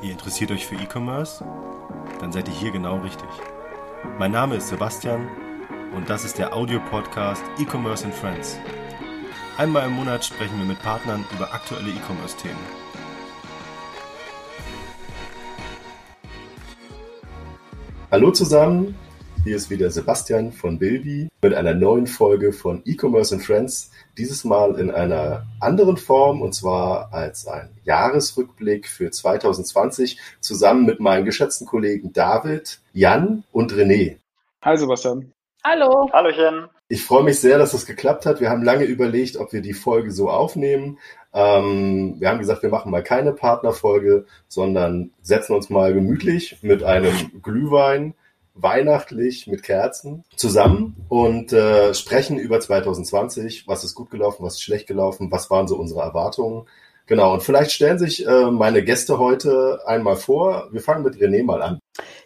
Ihr interessiert euch für E-Commerce? Dann seid ihr hier genau richtig. Mein Name ist Sebastian und das ist der Audiopodcast E-Commerce and Friends. Einmal im Monat sprechen wir mit Partnern über aktuelle E-Commerce-Themen. Hallo zusammen, hier ist wieder Sebastian von Bilby mit einer neuen Folge von E-Commerce and Friends. Dieses Mal in einer anderen Form und zwar als ein Jahresrückblick für 2020 zusammen mit meinen geschätzten Kollegen David, Jan und René. Hi Sebastian. Hallo. Hallöchen. Ich freue mich sehr, dass das geklappt hat. Wir haben lange überlegt, ob wir die Folge so aufnehmen. Ähm, wir haben gesagt, wir machen mal keine Partnerfolge, sondern setzen uns mal gemütlich mit einem Glühwein weihnachtlich mit Kerzen zusammen und äh, sprechen über 2020. Was ist gut gelaufen, was ist schlecht gelaufen, was waren so unsere Erwartungen. Genau, und vielleicht stellen sich äh, meine Gäste heute einmal vor. Wir fangen mit René mal an.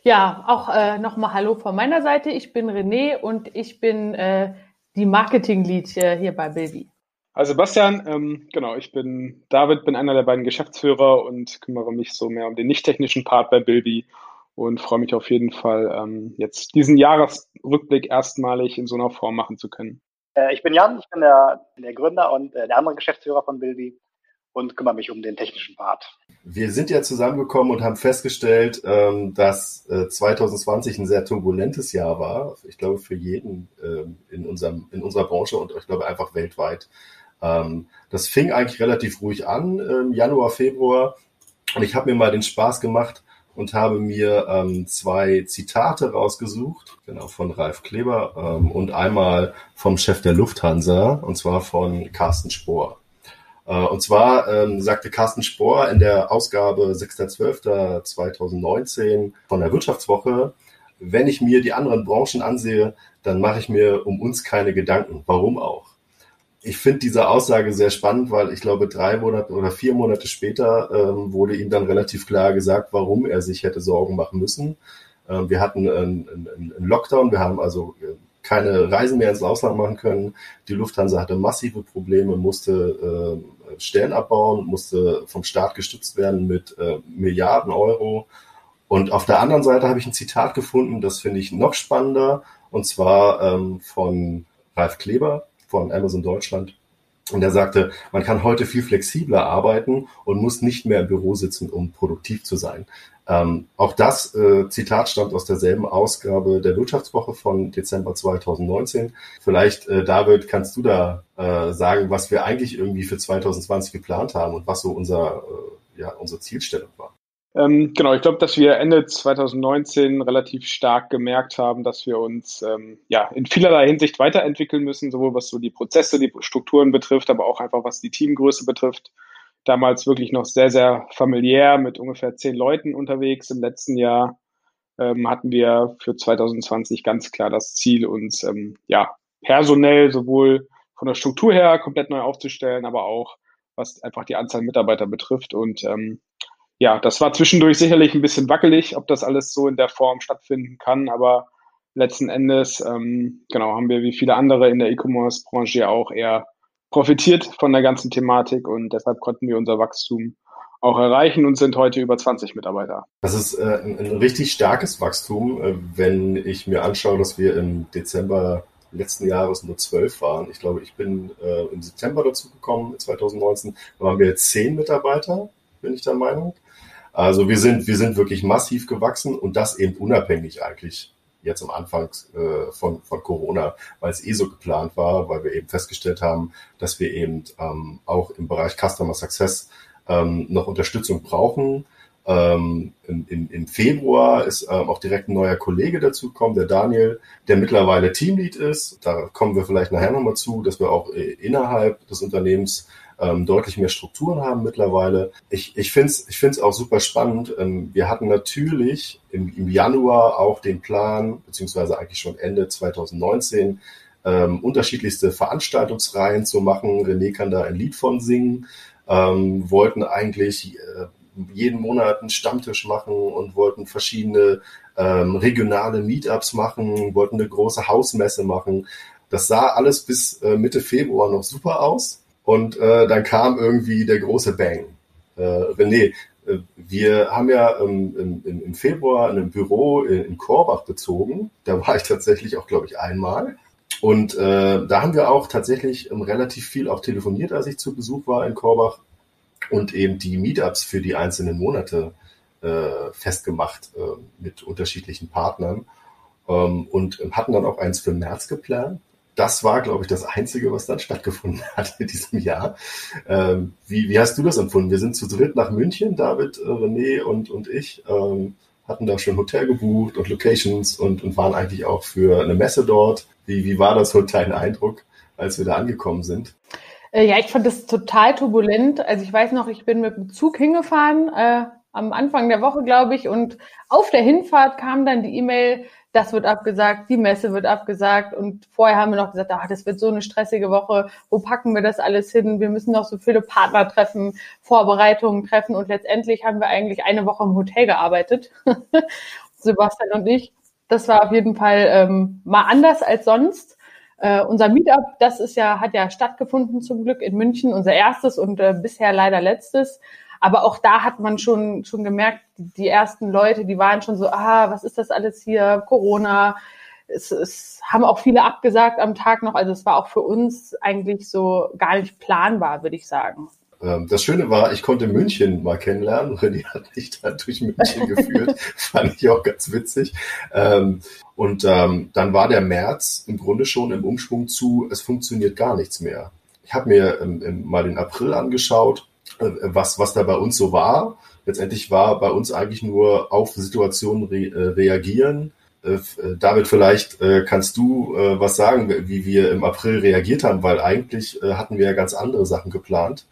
Ja, auch äh, nochmal Hallo von meiner Seite. Ich bin René und ich bin äh, die Marketing-Lead äh, hier bei Bilby. Also Sebastian, ähm, genau, ich bin David, bin einer der beiden Geschäftsführer und kümmere mich so mehr um den nicht technischen Part bei Bilby und freue mich auf jeden Fall, ähm, jetzt diesen Jahresrückblick erstmalig in so einer Form machen zu können. Äh, ich bin Jan, ich bin der, der Gründer und äh, der andere Geschäftsführer von Bilby und kümmere mich um den technischen Part. Wir sind ja zusammengekommen und haben festgestellt, ähm, dass äh, 2020 ein sehr turbulentes Jahr war. Ich glaube, für jeden ähm, in, unserem, in unserer Branche und ich glaube einfach weltweit. Ähm, das fing eigentlich relativ ruhig an im Januar, Februar. Und ich habe mir mal den Spaß gemacht, und habe mir ähm, zwei Zitate rausgesucht, genau von Ralf Kleber ähm, und einmal vom Chef der Lufthansa, und zwar von Carsten Spohr. Äh, und zwar ähm, sagte Carsten Spohr in der Ausgabe 6.12.2019 von der Wirtschaftswoche, wenn ich mir die anderen Branchen ansehe, dann mache ich mir um uns keine Gedanken. Warum auch? Ich finde diese Aussage sehr spannend, weil ich glaube, drei Monate oder vier Monate später ähm, wurde ihm dann relativ klar gesagt, warum er sich hätte Sorgen machen müssen. Ähm, wir hatten einen, einen, Lockdown, wir haben also äh, keine Reisen mehr ins Ausland machen können. Die Lufthansa hatte massive Probleme, musste äh, Stellen abbauen, musste vom Staat gestützt werden mit äh, Milliarden Euro. Und auf der anderen Seite habe ich ein Zitat gefunden, das finde ich noch spannender, und zwar ähm, von Ralf Kleber, von Amazon Deutschland. Und er sagte, man kann heute viel flexibler arbeiten und muss nicht mehr im Büro sitzen, um produktiv zu sein. Ähm, auch das äh, Zitat stammt aus derselben Ausgabe der Wirtschaftswoche von Dezember 2019. Vielleicht, äh, David, kannst du da äh, sagen, was wir eigentlich irgendwie für 2020 geplant haben und was so unser, äh, ja, unsere Zielstellung war? Ähm, genau, ich glaube, dass wir Ende 2019 relativ stark gemerkt haben, dass wir uns ähm, ja in vielerlei Hinsicht weiterentwickeln müssen, sowohl was so die Prozesse, die Strukturen betrifft, aber auch einfach was die Teamgröße betrifft. Damals wirklich noch sehr, sehr familiär mit ungefähr zehn Leuten unterwegs. Im letzten Jahr ähm, hatten wir für 2020 ganz klar das Ziel, uns ähm, ja personell sowohl von der Struktur her komplett neu aufzustellen, aber auch was einfach die Anzahl Mitarbeiter betrifft. Und ähm, ja, das war zwischendurch sicherlich ein bisschen wackelig, ob das alles so in der Form stattfinden kann, aber letzten Endes, ähm, genau, haben wir wie viele andere in der E-Commerce-Branche auch eher profitiert von der ganzen Thematik und deshalb konnten wir unser Wachstum auch erreichen und sind heute über 20 Mitarbeiter. Das ist äh, ein, ein, richtig starkes Wachstum, äh, wenn ich mir anschaue, dass wir im Dezember letzten Jahres nur zwölf waren. Ich glaube, ich bin äh, im September dazu gekommen, 2019, da waren wir jetzt zehn Mitarbeiter, bin ich der Meinung. Also wir sind, wir sind wirklich massiv gewachsen und das eben unabhängig eigentlich jetzt am Anfang äh, von, von Corona, weil es eh so geplant war, weil wir eben festgestellt haben, dass wir eben ähm, auch im Bereich Customer Success ähm, noch Unterstützung brauchen. Ähm, im, im, Im Februar ist ähm, auch direkt ein neuer Kollege dazu gekommen, der Daniel, der mittlerweile Teamlead ist. Da kommen wir vielleicht nachher nochmal zu, dass wir auch äh, innerhalb des Unternehmens ähm, deutlich mehr Strukturen haben mittlerweile. Ich, ich finde es ich find's auch super spannend. Ähm, wir hatten natürlich im, im Januar auch den Plan, beziehungsweise eigentlich schon Ende 2019, ähm, unterschiedlichste Veranstaltungsreihen zu machen. René kann da ein Lied von singen. Ähm, wollten eigentlich äh, jeden Monat einen Stammtisch machen und wollten verschiedene ähm, regionale Meetups machen, wollten eine große Hausmesse machen. Das sah alles bis äh, Mitte Februar noch super aus. Und äh, dann kam irgendwie der große Bang. Äh, René, Äh, wir haben ja ähm, im, im, Februar ein Büro in Korbach bezogen. Da war ich tatsächlich auch, glaube ich, einmal. Und äh, da haben wir auch tatsächlich ähm, relativ viel auch telefoniert, als ich zu Besuch war in Korbach und eben die Meetups für die einzelnen Monate äh, festgemacht äh, mit unterschiedlichen Partnern ähm, und hatten dann auch eins für März geplant das war, glaube ich, das Einzige, was dann stattgefunden hat in diesem Jahr. Ähm, wie, wie hast du das empfunden? Wir sind zu dritt nach München, David, äh, René und, und ich, ähm, hatten da schon Hotel gebucht und Locations und, und waren eigentlich auch für eine Messe dort. Wie, wie war das so dein Eindruck, als wir da angekommen sind? Äh, ja, ich fand das total turbulent. Also ich weiß noch, ich bin mit dem Zug hingefahren, äh, am Anfang der Woche, glaube ich, und auf der Hinfahrt kam dann die E-Mail, das wird abgesagt, die Messe wird abgesagt und vorher haben wir noch gesagt, ach, das wird so eine stressige Woche, wo packen wir das alles hin? Wir müssen noch so viele Partner treffen, Vorbereitungen treffen und letztendlich haben wir eigentlich eine Woche im Hotel gearbeitet, Sebastian und ich. Das war auf jeden Fall ähm, mal anders als sonst. Äh, unser Meetup, das ist ja, hat ja stattgefunden zum Glück in München, unser erstes und äh, bisher leider letztes. Aber auch da hat man schon, schon gemerkt, die ersten Leute, die waren schon so, ah, was ist das alles hier? Corona. Es, es haben auch viele abgesagt am Tag noch. Also es war auch für uns eigentlich so gar nicht planbar, würde ich sagen. Ähm, das Schöne war, ich konnte München mal kennenlernen. René hat mich da durch München geführt. Fand ich auch ganz witzig. Ähm, und ähm, dann war der März im Grunde schon im Umschwung zu, es funktioniert gar nichts mehr. Ich habe mir mal den April angeschaut was, was da bei uns so war. Letztendlich war bei uns eigentlich nur auf Situationen re äh, reagieren. Äh, David, vielleicht kannst du was sagen, wie wir im April reagiert haben, weil eigentlich hatten wir ja ganz andere Sachen geplant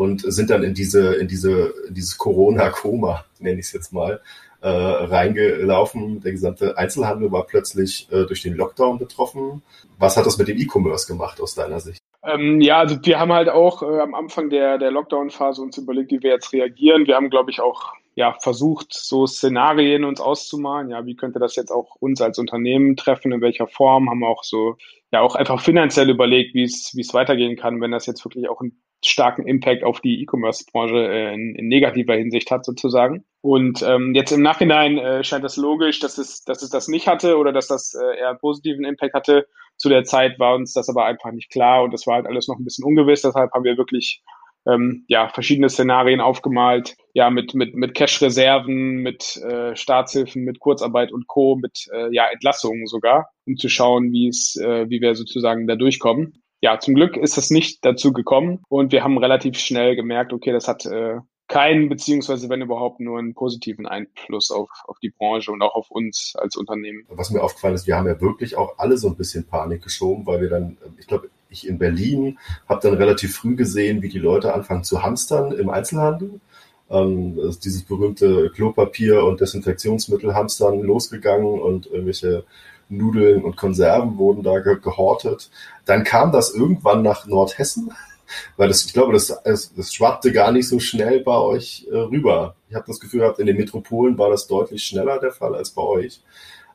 und sind dann in diese, in diese, in dieses Corona-Koma, nenne ich es jetzt mal, äh, reingelaufen. Der gesamte Einzelhandel war plötzlich äh, durch den Lockdown betroffen. Was hat das mit dem E-Commerce gemacht aus deiner Sicht? Ähm, ja, also wir haben halt auch äh, am Anfang der, der Lockdown-Phase uns überlegt, wie wir jetzt reagieren. Wir haben, glaube ich, auch ja, versucht, so Szenarien uns auszumalen. Ja, wie könnte das jetzt auch uns als Unternehmen treffen, in welcher Form? Haben auch so, ja, auch einfach finanziell überlegt, wie es, wie es weitergehen kann, wenn das jetzt wirklich auch einen starken Impact auf die E-Commerce-Branche äh, in, in, negativer Hinsicht hat, sozusagen. Und ähm, jetzt im Nachhinein äh, scheint es logisch, dass es, dass es das nicht hatte oder dass das äh, eher einen positiven Impact hatte. Zu der Zeit war uns das aber einfach nicht klar und das war halt alles noch ein bisschen ungewiss. Deshalb haben wir wirklich ähm, ja, verschiedene Szenarien aufgemalt, ja, mit, mit, mit Cash-Reserven, mit äh, Staatshilfen, mit Kurzarbeit und Co., mit äh, ja, Entlassungen sogar, um zu schauen, wie es, äh, wie wir sozusagen da durchkommen. Ja, zum Glück ist es nicht dazu gekommen und wir haben relativ schnell gemerkt, okay, das hat äh, keinen, beziehungsweise wenn überhaupt nur einen positiven Einfluss auf, auf die Branche und auch auf uns als Unternehmen. Was mir aufgefallen ist, wir haben ja wirklich auch alle so ein bisschen Panik geschoben, weil wir dann, ich glaube, ich in Berlin habe dann relativ früh gesehen, wie die Leute anfangen zu hamstern im Einzelhandel. Ähm, ist dieses berühmte Klopapier und Desinfektionsmittel hamstern losgegangen und irgendwelche Nudeln und Konserven wurden da gehortet. Dann kam das irgendwann nach Nordhessen weil das, ich glaube, das, das schwappte gar nicht so schnell bei euch äh, rüber. Ich habe das Gefühl gehabt, in den Metropolen war das deutlich schneller der Fall als bei euch.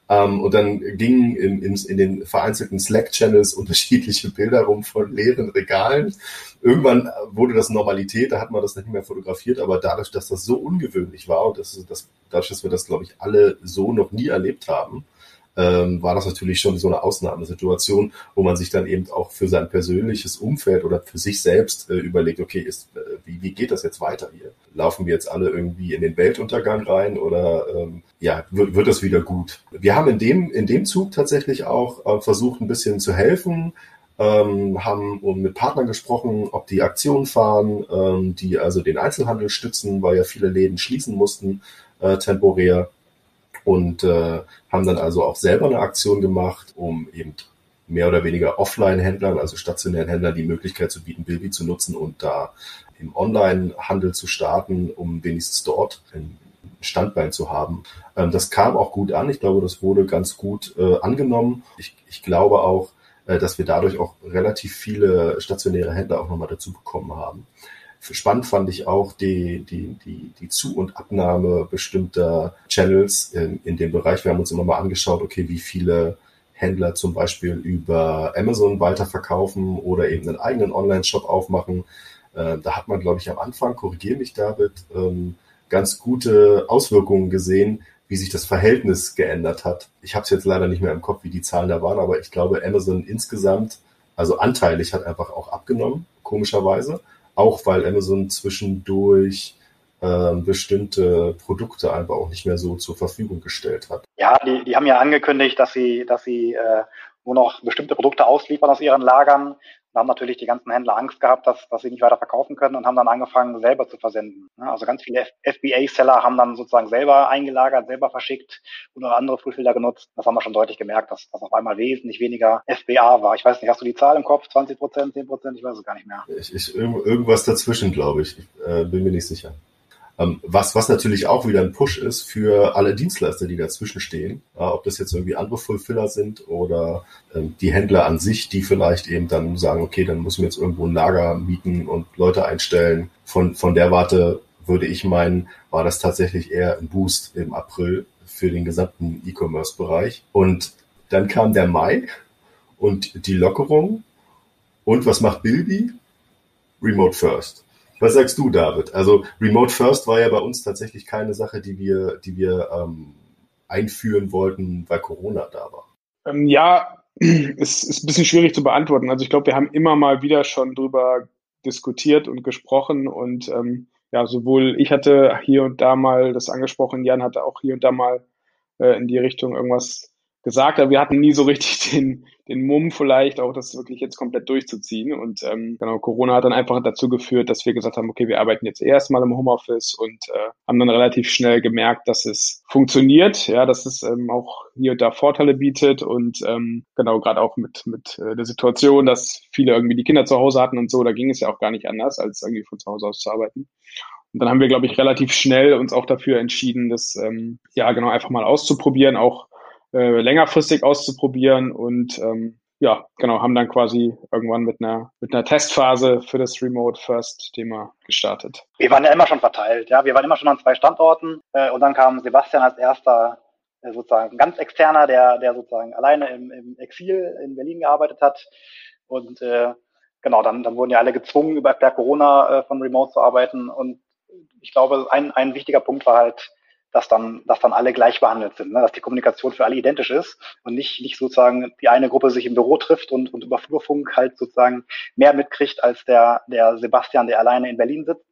Ähm, und dann gingen in, in, in den vereinzelten Slack-Channels unterschiedliche Bilder rum von leeren Regalen. Irgendwann wurde das Normalität, da hat man das nicht mehr fotografiert, aber dadurch, dass das so ungewöhnlich war und das, das, dadurch, dass wir das, glaube ich, alle so noch nie erlebt haben, ähm, war das natürlich schon so eine Ausnahmesituation, wo man sich dann eben auch für sein persönliches Umfeld oder für sich selbst äh, überlegt, okay, ist, äh, wie, wie geht das jetzt weiter hier? Laufen wir jetzt alle irgendwie in den Weltuntergang rein oder ähm, ja, wird, wird das wieder gut? Wir haben in dem, in dem Zug tatsächlich auch äh, versucht, ein bisschen zu helfen, ähm, haben mit Partnern gesprochen, ob die Aktionen fahren, ähm, die also den Einzelhandel stützen, weil ja viele Läden schließen mussten äh, temporär und äh, haben dann also auch selber eine Aktion gemacht, um eben mehr oder weniger Offline-Händlern, also stationären Händlern, die Möglichkeit zu bieten, Bilby zu nutzen und da im Online-Handel zu starten, um wenigstens dort ein Standbein zu haben. Ähm, das kam auch gut an. Ich glaube, das wurde ganz gut äh, angenommen. Ich, ich glaube auch, äh, dass wir dadurch auch relativ viele stationäre Händler auch nochmal dazu bekommen haben. Spannend fand ich auch die, die, die, die Zu- und Abnahme bestimmter Channels in, in dem Bereich. Wir haben uns immer mal angeschaut, okay, wie viele Händler zum Beispiel über Amazon weiterverkaufen oder eben einen eigenen Online-Shop aufmachen. Äh, da hat man, glaube ich, am Anfang, korrigiere mich David, ähm, ganz gute Auswirkungen gesehen, wie sich das Verhältnis geändert hat. Ich habe es jetzt leider nicht mehr im Kopf, wie die Zahlen da waren, aber ich glaube, Amazon insgesamt, also anteilig, hat einfach auch abgenommen, komischerweise. Auch weil Amazon zwischendurch äh, bestimmte Produkte einfach auch nicht mehr so zur Verfügung gestellt hat. Ja, die, die haben ja angekündigt, dass sie, dass sie äh, nur noch bestimmte Produkte ausliefern aus ihren Lagern. Da haben natürlich die ganzen Händler Angst gehabt, dass, dass sie nicht weiter verkaufen können und haben dann angefangen, selber zu versenden. Also ganz viele FBA-Seller haben dann sozusagen selber eingelagert, selber verschickt und auch andere Fulfiller genutzt. Das haben wir schon deutlich gemerkt, dass das auf einmal wesentlich weniger FBA war. Ich weiß nicht, hast du die Zahl im Kopf? 20 Prozent, 10 Prozent? Ich weiß es gar nicht mehr. Ich, ich, irgendwas dazwischen, glaube ich. Ich äh, bin mir nicht sicher. Ähm, was, was natürlich auch wieder ein Push ist für alle Dienstleister, die dazwischen stehen, ob das jetzt irgendwie andere Fulfiller sind oder ähm, die Händler an sich, die vielleicht eben dann sagen, okay, dann müssen wir jetzt irgendwo ein Lager mieten und Leute einstellen. Von, von der Warte würde ich meinen, war das tatsächlich eher ein Boost im April für den gesamten E-Commerce-Bereich. Und dann kam der Mai und die Lockerung. Und was macht Bilby? Remote First. Was sagst du, David? Also Remote First war ja bei uns tatsächlich keine Sache, die wir, die wir ähm, einführen wollten, weil Corona da war. Ähm, ja, es ist ein bisschen schwierig zu beantworten. Also ich glaube, wir haben immer mal wieder schon drüber diskutiert und gesprochen und ähm, ja, sowohl ich hatte hier und da mal das angesprochen, Jan hatte auch hier und da mal äh, in die Richtung irgendwas gesagt, aber wir hatten nie so richtig den, den Mumm vielleicht auch, das wirklich jetzt komplett durchzuziehen. Und ähm, genau, Corona hat dann einfach dazu geführt, dass wir gesagt haben, okay, wir arbeiten jetzt erstmal im Homeoffice und äh, haben dann relativ schnell gemerkt, dass es funktioniert, ja, dass es ähm, auch hier und da Vorteile bietet und ähm, genau, gerade auch mit, mit äh, der Situation, dass viele irgendwie die Kinder zu Hause hatten und so, da ging es ja auch gar nicht anders, als irgendwie von zu Hause aus zu arbeiten. Und dann haben wir, glaube ich, relativ schnell uns auch dafür entschieden, das ähm, ja genau einfach mal auszuprobieren, auch äh, längerfristig auszuprobieren und ähm, ja, genau, haben dann quasi irgendwann mit einer, mit einer Testphase für das Remote First Thema gestartet. Wir waren ja immer schon verteilt, ja, wir waren immer schon an zwei Standorten äh, und dann kam Sebastian als erster äh, sozusagen ganz externer, der, der sozusagen alleine im, im Exil in Berlin gearbeitet hat. Und äh, genau, dann, dann wurden ja alle gezwungen, über per Corona äh, von Remote zu arbeiten. Und ich glaube, ein, ein wichtiger Punkt war halt, dass dann, dass dann alle gleich behandelt sind, ne? dass die Kommunikation für alle identisch ist und nicht, nicht sozusagen die eine Gruppe sich im Büro trifft und, und über Flurfunk halt sozusagen mehr mitkriegt als der, der Sebastian, der alleine in Berlin sitzt.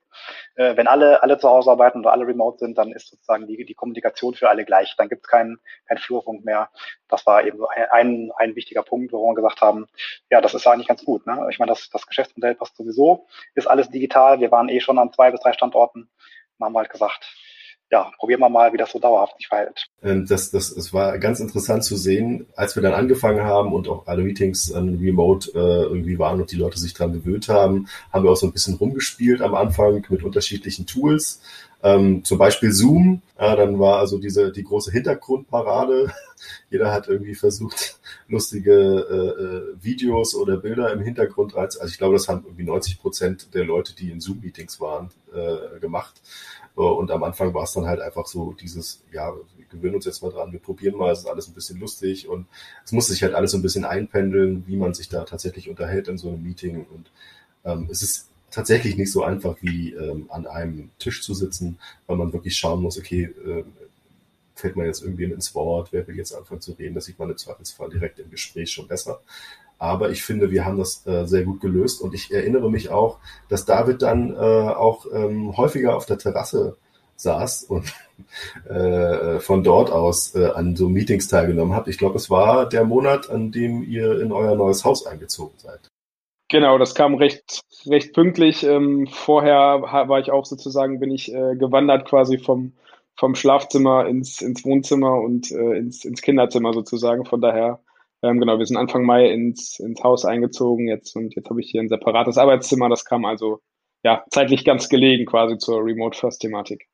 Äh, wenn alle, alle zu Hause arbeiten oder alle remote sind, dann ist sozusagen die, die Kommunikation für alle gleich. Dann gibt es keinen kein Flurfunk mehr. Das war eben ein, ein wichtiger Punkt, wo wir gesagt haben, ja, das ist eigentlich ganz gut. Ne? Ich meine, das, das Geschäftsmodell passt sowieso, ist alles digital. Wir waren eh schon an zwei bis drei Standorten und haben halt gesagt, ja, probieren wir mal, wie das so dauerhaft sich verhält. Ähm, das, das, es war ganz interessant zu sehen, als wir dann angefangen haben und auch alle Meetings ähm, remote äh, irgendwie waren und die Leute sich dran gewöhnt haben, haben wir auch so ein bisschen rumgespielt am Anfang mit unterschiedlichen Tools. Ähm, zum Beispiel Zoom, ja, dann war also diese die große Hintergrundparade. Jeder hat irgendwie versucht, lustige äh, äh, Videos oder Bilder im Hintergrund als, also ich glaube, das haben irgendwie 90 Prozent der Leute, die in Zoom-Meetings waren, äh, gemacht. Und am Anfang war es dann halt einfach so dieses, ja, wir gewöhnen uns jetzt mal dran, wir probieren mal, es ist alles ein bisschen lustig und es muss sich halt alles so ein bisschen einpendeln, wie man sich da tatsächlich unterhält in so einem Meeting. Und ähm, es ist tatsächlich nicht so einfach wie ähm, an einem Tisch zu sitzen, weil man wirklich schauen muss, okay, äh, fällt man jetzt irgendwie ins Wort, wer will jetzt anfangen zu reden, das sieht man im Zweifelsfall direkt im Gespräch schon besser. Aber ich finde, wir haben das äh, sehr gut gelöst und ich erinnere mich auch, dass David dann äh, auch ähm, häufiger auf der Terrasse saß und äh, von dort aus äh, an so Meetings teilgenommen hat. Ich glaube, es war der Monat, an dem ihr in euer neues Haus eingezogen seid. Genau, das kam recht, recht pünktlich. Ähm, vorher war ich auch sozusagen, bin ich äh, gewandert quasi vom, vom Schlafzimmer ins, ins Wohnzimmer und äh, ins, ins Kinderzimmer sozusagen. Von daher ähm, genau, wir sind Anfang Mai ins, ins Haus eingezogen jetzt und jetzt habe ich hier ein separates Arbeitszimmer. Das kam also ja zeitlich ganz gelegen quasi zur Remote First Thematik.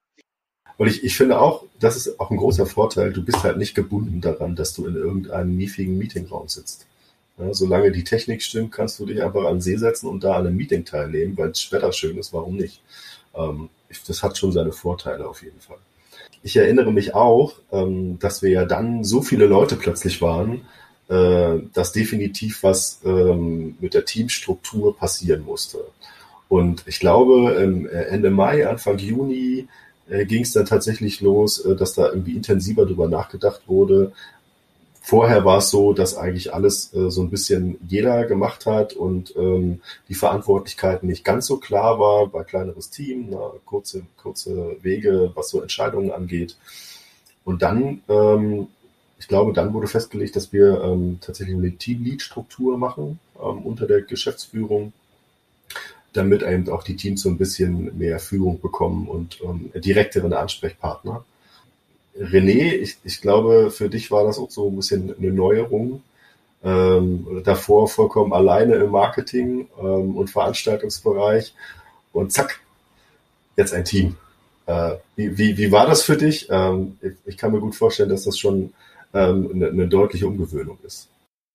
Und ich, ich finde auch, das ist auch ein großer Vorteil. Du bist halt nicht gebunden daran, dass du in irgendeinem miefigen Meetingraum sitzt. Ja, solange die Technik stimmt, kannst du dich einfach an See setzen und da an einem Meeting teilnehmen, weil das Wetter schön ist, warum nicht? Ähm, das hat schon seine Vorteile auf jeden Fall. Ich erinnere mich auch, ähm, dass wir ja dann so viele Leute plötzlich waren, äh, dass definitiv was ähm, mit der Teamstruktur passieren musste. Und ich glaube, ähm, Ende Mai, Anfang Juni äh, ging es dann tatsächlich los, äh, dass da irgendwie intensiver drüber nachgedacht wurde. Vorher war es so, dass eigentlich alles äh, so ein bisschen jeder gemacht hat und ähm, die Verantwortlichkeiten nicht ganz so klar war, bei kleineres Team, na, kurze, kurze Wege, was so Entscheidungen angeht. Und dann, ähm, ich glaube, dann wurde festgelegt, dass wir ähm, tatsächlich eine Team-Lead-Struktur machen ähm, unter der Geschäftsführung damit eben auch die Teams so ein bisschen mehr Führung bekommen und ähm, direkteren Ansprechpartner. René, ich, ich glaube, für dich war das auch so ein bisschen eine Neuerung. Ähm, davor vollkommen alleine im Marketing ähm, und Veranstaltungsbereich und zack, jetzt ein Team. Äh, wie, wie, wie war das für dich? Ähm, ich, ich, kann mir gut vorstellen, dass das schon ähm, eine, eine deutliche Umgewöhnung ist.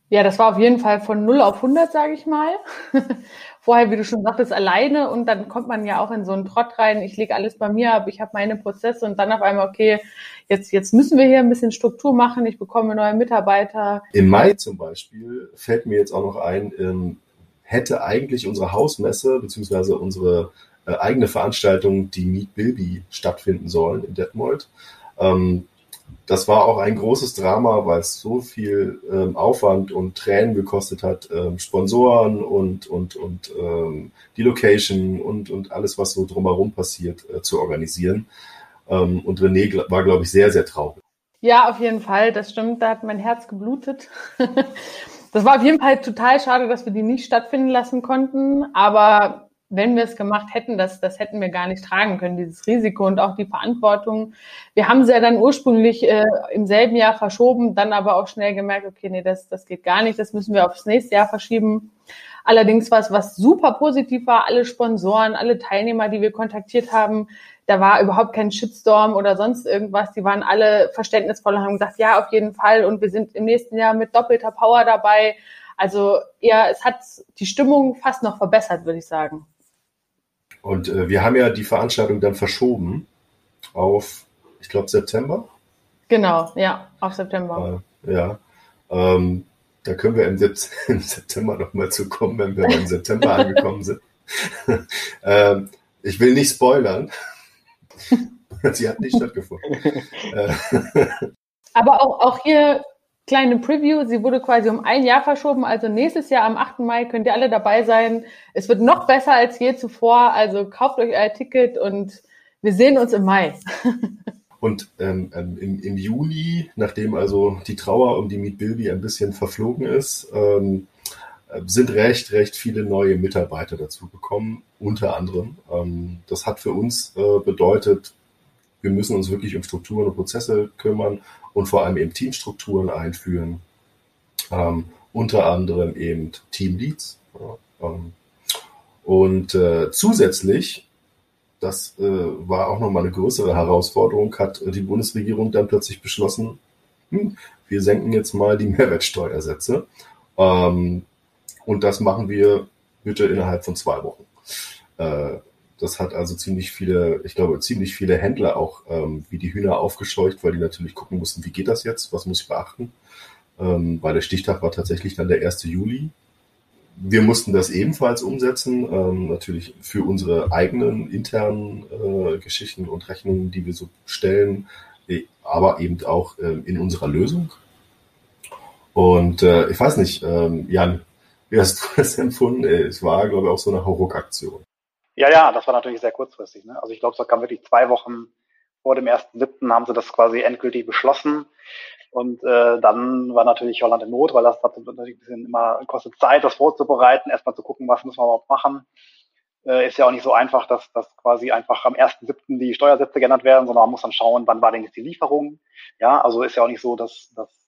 Ja, das war auf jeden Fall von 0 auf 100, sage ich mal. Vorher, wie du schon sagtest, alleine und dann kommt man ja auch in so einen Trott rein. Ich lege alles bei mir ab, ich habe meine Prozesse und dann auf einmal, okay, jetzt, jetzt müssen wir hier ein bisschen Struktur machen, ich bekomme neue Mitarbeiter. Im Mai zum Beispiel fällt mir jetzt auch noch ein, ähm, hätte eigentlich unsere Hausmesse beziehungsweise unsere äh, eigene Veranstaltung, die Meet Bilby, stattfinden sollen in Detmold. Ähm, das war auch ein großes Drama, weil es so viel ähm, Aufwand und Tränen gekostet hat, ähm, Sponsoren und, und, und ähm, die Location und, und alles, was so drumherum passiert, äh, zu organisieren. Ähm, und René war, glaube ich, sehr, sehr traurig. Ja, auf jeden Fall, das stimmt, da hat mein Herz geblutet. das war auf jeden Fall total schade, dass wir die nicht stattfinden lassen konnten, aber wenn wir es gemacht hätten, das, das hätten wir gar nicht tragen können, dieses Risiko und auch die Verantwortung. Wir haben sie ja dann ursprünglich äh, im selben Jahr verschoben, dann aber auch schnell gemerkt, okay, nee, das, das geht gar nicht, das müssen wir aufs nächste Jahr verschieben. Allerdings was, was super positiv war, alle Sponsoren, alle Teilnehmer, die wir kontaktiert haben, da war überhaupt kein Shitstorm oder sonst irgendwas. Die waren alle verständnisvoll und haben gesagt, ja, auf jeden Fall. Und wir sind im nächsten Jahr mit doppelter Power dabei. Also ja, es hat die Stimmung fast noch verbessert, würde ich sagen. Und äh, wir haben ja die Veranstaltung dann verschoben auf, ich glaube, September. Genau, ja, auf September. Äh, ja. Ähm, da können wir im, im September nochmal zu kommen, wenn wir im September angekommen sind. ähm, ich will nicht spoilern. Sie hat nicht stattgefunden. Aber auch, auch hier kleine Preview. Sie wurde quasi um ein Jahr verschoben. Also nächstes Jahr am 8. Mai könnt ihr alle dabei sein. Es wird noch besser als je zuvor. Also kauft euch euer Ticket und wir sehen uns im Mai. Und ähm, ähm, im, im, Juni, nachdem also die Trauer um die Meet Bilby ein bisschen verflogen ist, ähm, sind recht, recht viele neue Mitarbeiter dazu gekommen, unter anderem. Ähm, das hat für uns äh, bedeutet, wir müssen uns wirklich um Strukturen und Prozesse kümmern und vor allem eben Teamstrukturen einführen. Ähm, unter anderem eben Teamleads. Ja, ähm, und äh, zusätzlich, das äh, war auch nochmal eine größere Herausforderung, hat die Bundesregierung dann plötzlich beschlossen, hm, wir senken jetzt mal die Mehrwertsteuersätze. Ähm, und das machen wir bitte innerhalb von zwei Wochen. Äh, das hat also ziemlich viele, ich glaube, ziemlich viele Händler auch ähm, wie die Hühner aufgescheucht, weil die natürlich gucken mussten, wie geht das jetzt, was muss ich beachten. Ähm, weil der Stichtag war tatsächlich dann der 1. Juli. Wir mussten das ebenfalls umsetzen, ähm, natürlich für unsere eigenen internen äh, Geschichten und Rechnungen, die wir so stellen, äh, aber eben auch äh, in unserer Lösung. Und äh, ich weiß nicht, ähm, Jan, wie hast du das empfunden? Es war, glaube ich, auch so eine Hauruck-Aktion. Ja, ja, das war natürlich sehr kurzfristig. Ne? Also ich glaube, es kam wirklich zwei Wochen vor dem 1.7. haben sie das quasi endgültig beschlossen. Und äh, dann war natürlich Holland in Not, weil das hat natürlich ein bisschen immer kostet Zeit, das vorzubereiten, erstmal zu gucken, was müssen wir überhaupt machen. Äh, ist ja auch nicht so einfach, dass, dass quasi einfach am 1.7. die Steuersätze geändert werden, sondern man muss dann schauen, wann war denn jetzt die Lieferung. Ja, also ist ja auch nicht so, dass, dass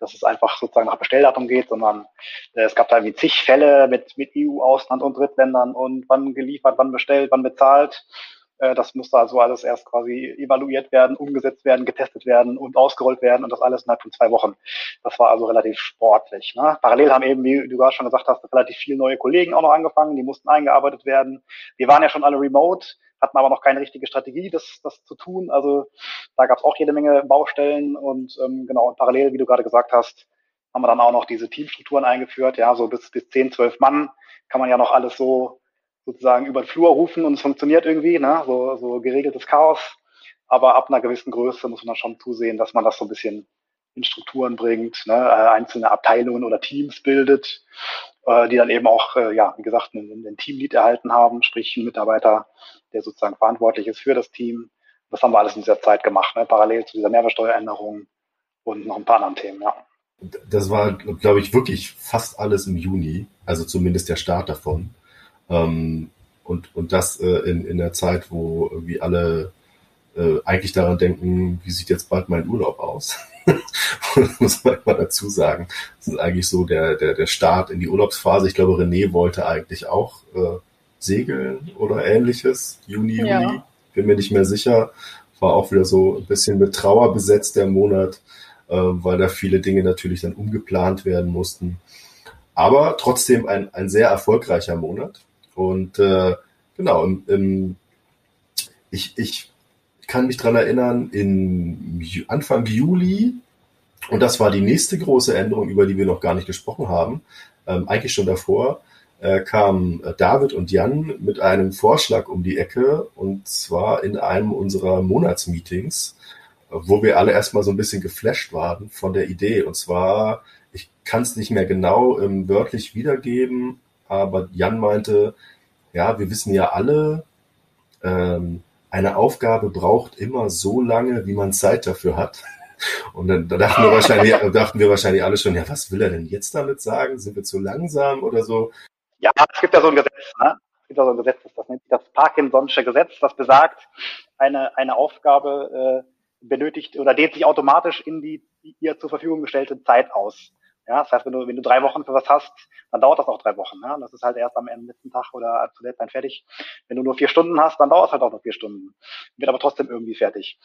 dass es einfach sozusagen nach Bestelldatum geht, sondern äh, es gab da irgendwie zig Fälle mit, mit EU-Ausland und Drittländern und wann geliefert, wann bestellt, wann bezahlt. Äh, das musste also alles erst quasi evaluiert werden, umgesetzt werden, getestet werden und ausgerollt werden und das alles innerhalb von zwei Wochen. Das war also relativ sportlich. Ne? Parallel haben eben, wie du gerade schon gesagt hast, relativ viele neue Kollegen auch noch angefangen, die mussten eingearbeitet werden. Wir waren ja schon alle remote, hatten aber noch keine richtige Strategie, das, das zu tun. Also da gab es auch jede Menge Baustellen und ähm, genau, und parallel, wie du gerade gesagt hast, haben wir dann auch noch diese Teamstrukturen eingeführt, ja, so bis, bis 10, 12 Mann kann man ja noch alles so sozusagen über den Flur rufen und es funktioniert irgendwie, ne? so, so geregeltes Chaos. aber ab einer gewissen Größe muss man dann schon zusehen, dass man das so ein bisschen in Strukturen bringt, ne, äh, einzelne Abteilungen oder Teams bildet, äh, die dann eben auch, äh, ja, wie gesagt, einen, einen Teamlead erhalten haben, sprich ein Mitarbeiter, der sozusagen verantwortlich ist für das Team. Das haben wir alles in dieser Zeit gemacht, ne, parallel zu dieser Mehrwertsteueränderung und noch ein paar anderen Themen, ja. Das war, glaube ich, wirklich fast alles im Juni, also zumindest der Start davon. Ähm, und, und das äh, in, in der Zeit, wo irgendwie alle äh, eigentlich daran denken, wie sieht jetzt bald mein Urlaub aus? muss man mal dazu sagen. Das ist eigentlich so der, der, der Start in die Urlaubsphase. Ich glaube, René wollte eigentlich auch äh, segeln oder ähnliches. Juni, ja. Juli. Bin mir nicht mehr sicher. War auch wieder so ein bisschen mit Trauer besetzt der Monat, äh, weil da viele Dinge natürlich dann umgeplant werden mussten. Aber trotzdem ein, ein sehr erfolgreicher Monat. Und äh, genau, im, im, ich, ich kann mich dran erinnern, in Anfang Juli, und das war die nächste große Änderung, über die wir noch gar nicht gesprochen haben, ähm, eigentlich schon davor, äh, kamen David und Jan mit einem Vorschlag um die Ecke, und zwar in einem unserer Monatsmeetings, wo wir alle erstmal so ein bisschen geflasht waren von der Idee. Und zwar, ich kann es nicht mehr genau ähm, wörtlich wiedergeben, aber Jan meinte, ja, wir wissen ja alle, ähm, eine Aufgabe braucht immer so lange, wie man Zeit dafür hat. Und dann da dachten wir wahrscheinlich, dachten wir wahrscheinlich alle schon, ja, was will er denn jetzt damit sagen? Sind wir zu langsam oder so? Ja, es gibt ja so ein Gesetz, ne? Es gibt ja so ein Gesetz, das nennt sich das Parkinson'sche Gesetz, das besagt, eine, eine Aufgabe äh, benötigt oder dehnt sich automatisch in die, die ihr zur Verfügung gestellte Zeit aus. Ja, das heißt, wenn du, wenn du drei Wochen für was hast, dann dauert das auch drei Wochen. Ja? Das ist halt erst am letzten Tag oder zu Deadline fertig. Wenn du nur vier Stunden hast, dann dauert es halt auch nur vier Stunden. Wird aber trotzdem irgendwie fertig.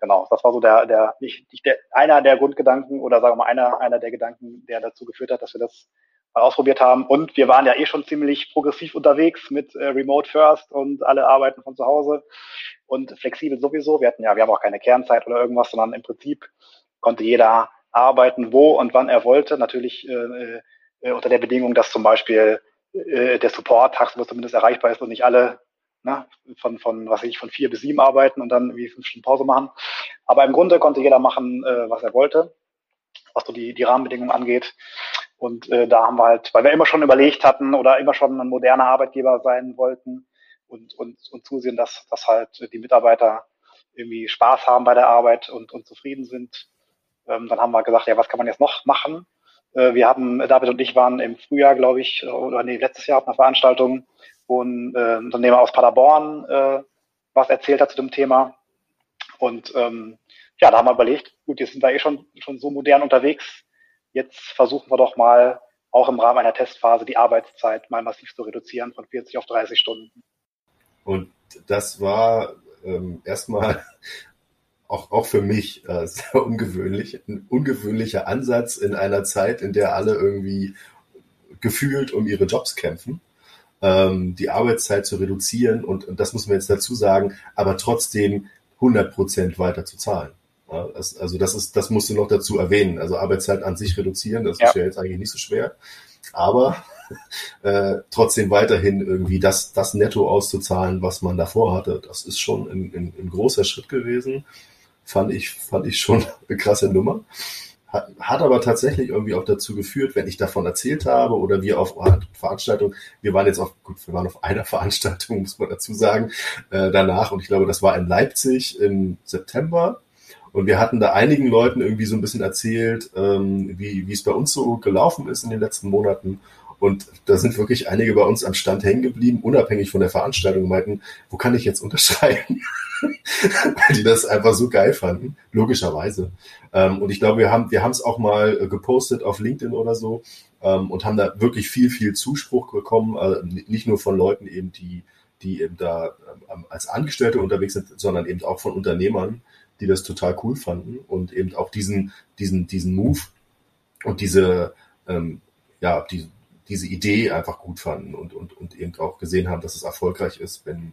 Genau, das war so der, der, nicht, nicht der, einer der Grundgedanken oder sagen wir mal einer, einer der Gedanken, der dazu geführt hat, dass wir das mal ausprobiert haben. Und wir waren ja eh schon ziemlich progressiv unterwegs mit äh, Remote First und alle arbeiten von zu Hause und flexibel sowieso. Wir hatten ja, wir haben auch keine Kernzeit oder irgendwas, sondern im Prinzip konnte jeder arbeiten, wo und wann er wollte. Natürlich äh, äh, unter der Bedingung, dass zum Beispiel äh, der Support tagsüber zumindest erreichbar ist und nicht alle ne, von, von, was weiß ich, von vier bis sieben arbeiten und dann wie fünf Stunden Pause machen. Aber im Grunde konnte jeder machen, äh, was er wollte, was so die, die Rahmenbedingungen angeht. Und äh, da haben wir halt, weil wir immer schon überlegt hatten oder immer schon ein moderner Arbeitgeber sein wollten und, und, und zusehen, dass, dass halt die Mitarbeiter irgendwie Spaß haben bei der Arbeit und, und zufrieden sind, ähm, dann haben wir gesagt, ja, was kann man jetzt noch machen? Äh, wir haben, David und ich waren im Frühjahr, glaube ich, oder nee, letztes Jahr auf einer Veranstaltung, wo ein äh, Unternehmer aus Paderborn äh, was erzählt hat zu dem Thema. Und ähm, ja, da haben wir überlegt, gut, jetzt sind wir eh schon, schon so modern unterwegs. Jetzt versuchen wir doch mal auch im Rahmen einer Testphase die Arbeitszeit mal massiv zu reduzieren von 40 auf 30 Stunden. Und das war ähm, erstmal auch, auch für mich äh, sehr ungewöhnlich, ein ungewöhnlicher Ansatz in einer Zeit, in der alle irgendwie gefühlt um ihre Jobs kämpfen, ähm, die Arbeitszeit zu reduzieren und, und das muss man jetzt dazu sagen, aber trotzdem 100 Prozent weiter zu zahlen. Ja, das, also das ist, das musst du noch dazu erwähnen. Also Arbeitszeit an sich reduzieren, das ja. ist ja jetzt eigentlich nicht so schwer, aber äh, trotzdem weiterhin irgendwie das, das Netto auszuzahlen, was man davor hatte, das ist schon ein, ein, ein großer Schritt gewesen fand ich, fand ich schon eine krasse Nummer. Hat, hat aber tatsächlich irgendwie auch dazu geführt, wenn ich davon erzählt habe oder wir auf Veranstaltungen, wir waren jetzt auf, gut, wir waren auf einer Veranstaltung, muss man dazu sagen, äh, danach und ich glaube, das war in Leipzig im September und wir hatten da einigen Leuten irgendwie so ein bisschen erzählt, ähm, wie, wie es bei uns so gelaufen ist in den letzten Monaten und da sind wirklich einige bei uns am Stand hängen geblieben, unabhängig von der Veranstaltung, meinten, wo kann ich jetzt unterschreiben? Die das einfach so geil fanden, logischerweise. Ähm, und ich glaube, wir haben wir haben es auch mal äh, gepostet auf LinkedIn oder so ähm, und haben da wirklich viel, viel Zuspruch bekommen, äh, nicht nur von Leuten eben, die, die eben da ähm, als Angestellte unterwegs sind, sondern eben auch von Unternehmern, die das total cool fanden und eben auch diesen, diesen, diesen Move und diese, ähm, ja, die, diese Idee einfach gut fanden und, und, und eben auch gesehen haben, dass es erfolgreich ist, wenn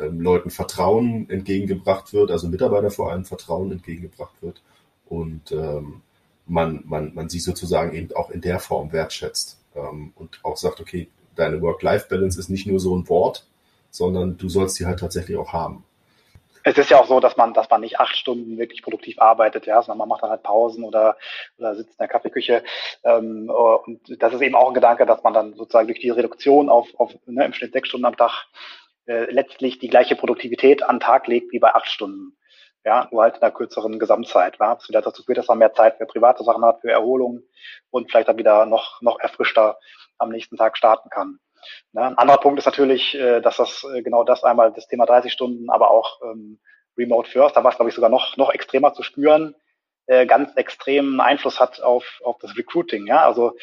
ähm, Leuten Vertrauen entgegengebracht wird, also Mitarbeiter vor allem Vertrauen entgegengebracht wird und ähm, man, man, man sie sozusagen eben auch in der Form wertschätzt ähm, und auch sagt, okay, deine Work-Life-Balance ist nicht nur so ein Wort, sondern du sollst die halt tatsächlich auch haben. es ist ja auch so, dass man, dass man nicht acht Stunden wirklich produktiv arbeitet, ja, sondern man macht dann halt Pausen oder, oder sitzt in der Kaffeeküche. Ähm, und das ist eben auch ein Gedanke, dass man dann sozusagen durch die Reduktion auf, auf ne, im Schnitt sechs Stunden am Tag äh, letztlich die gleiche Produktivität an Tag legt wie bei acht Stunden. Ja, nur halt in einer kürzeren Gesamtzeit. Ja, was wieder dazu führt, dass man mehr Zeit für private Sachen hat, für Erholung und vielleicht dann wieder noch, noch erfrischter am nächsten Tag starten kann. Ne? Ein anderer Punkt ist natürlich, äh, dass das äh, genau das einmal das Thema 30 Stunden, aber auch ähm, Remote First, da war es, glaube ich, sogar noch, noch extremer zu spüren, äh, ganz extremen Einfluss hat auf, auf das Recruiting. Ja? Also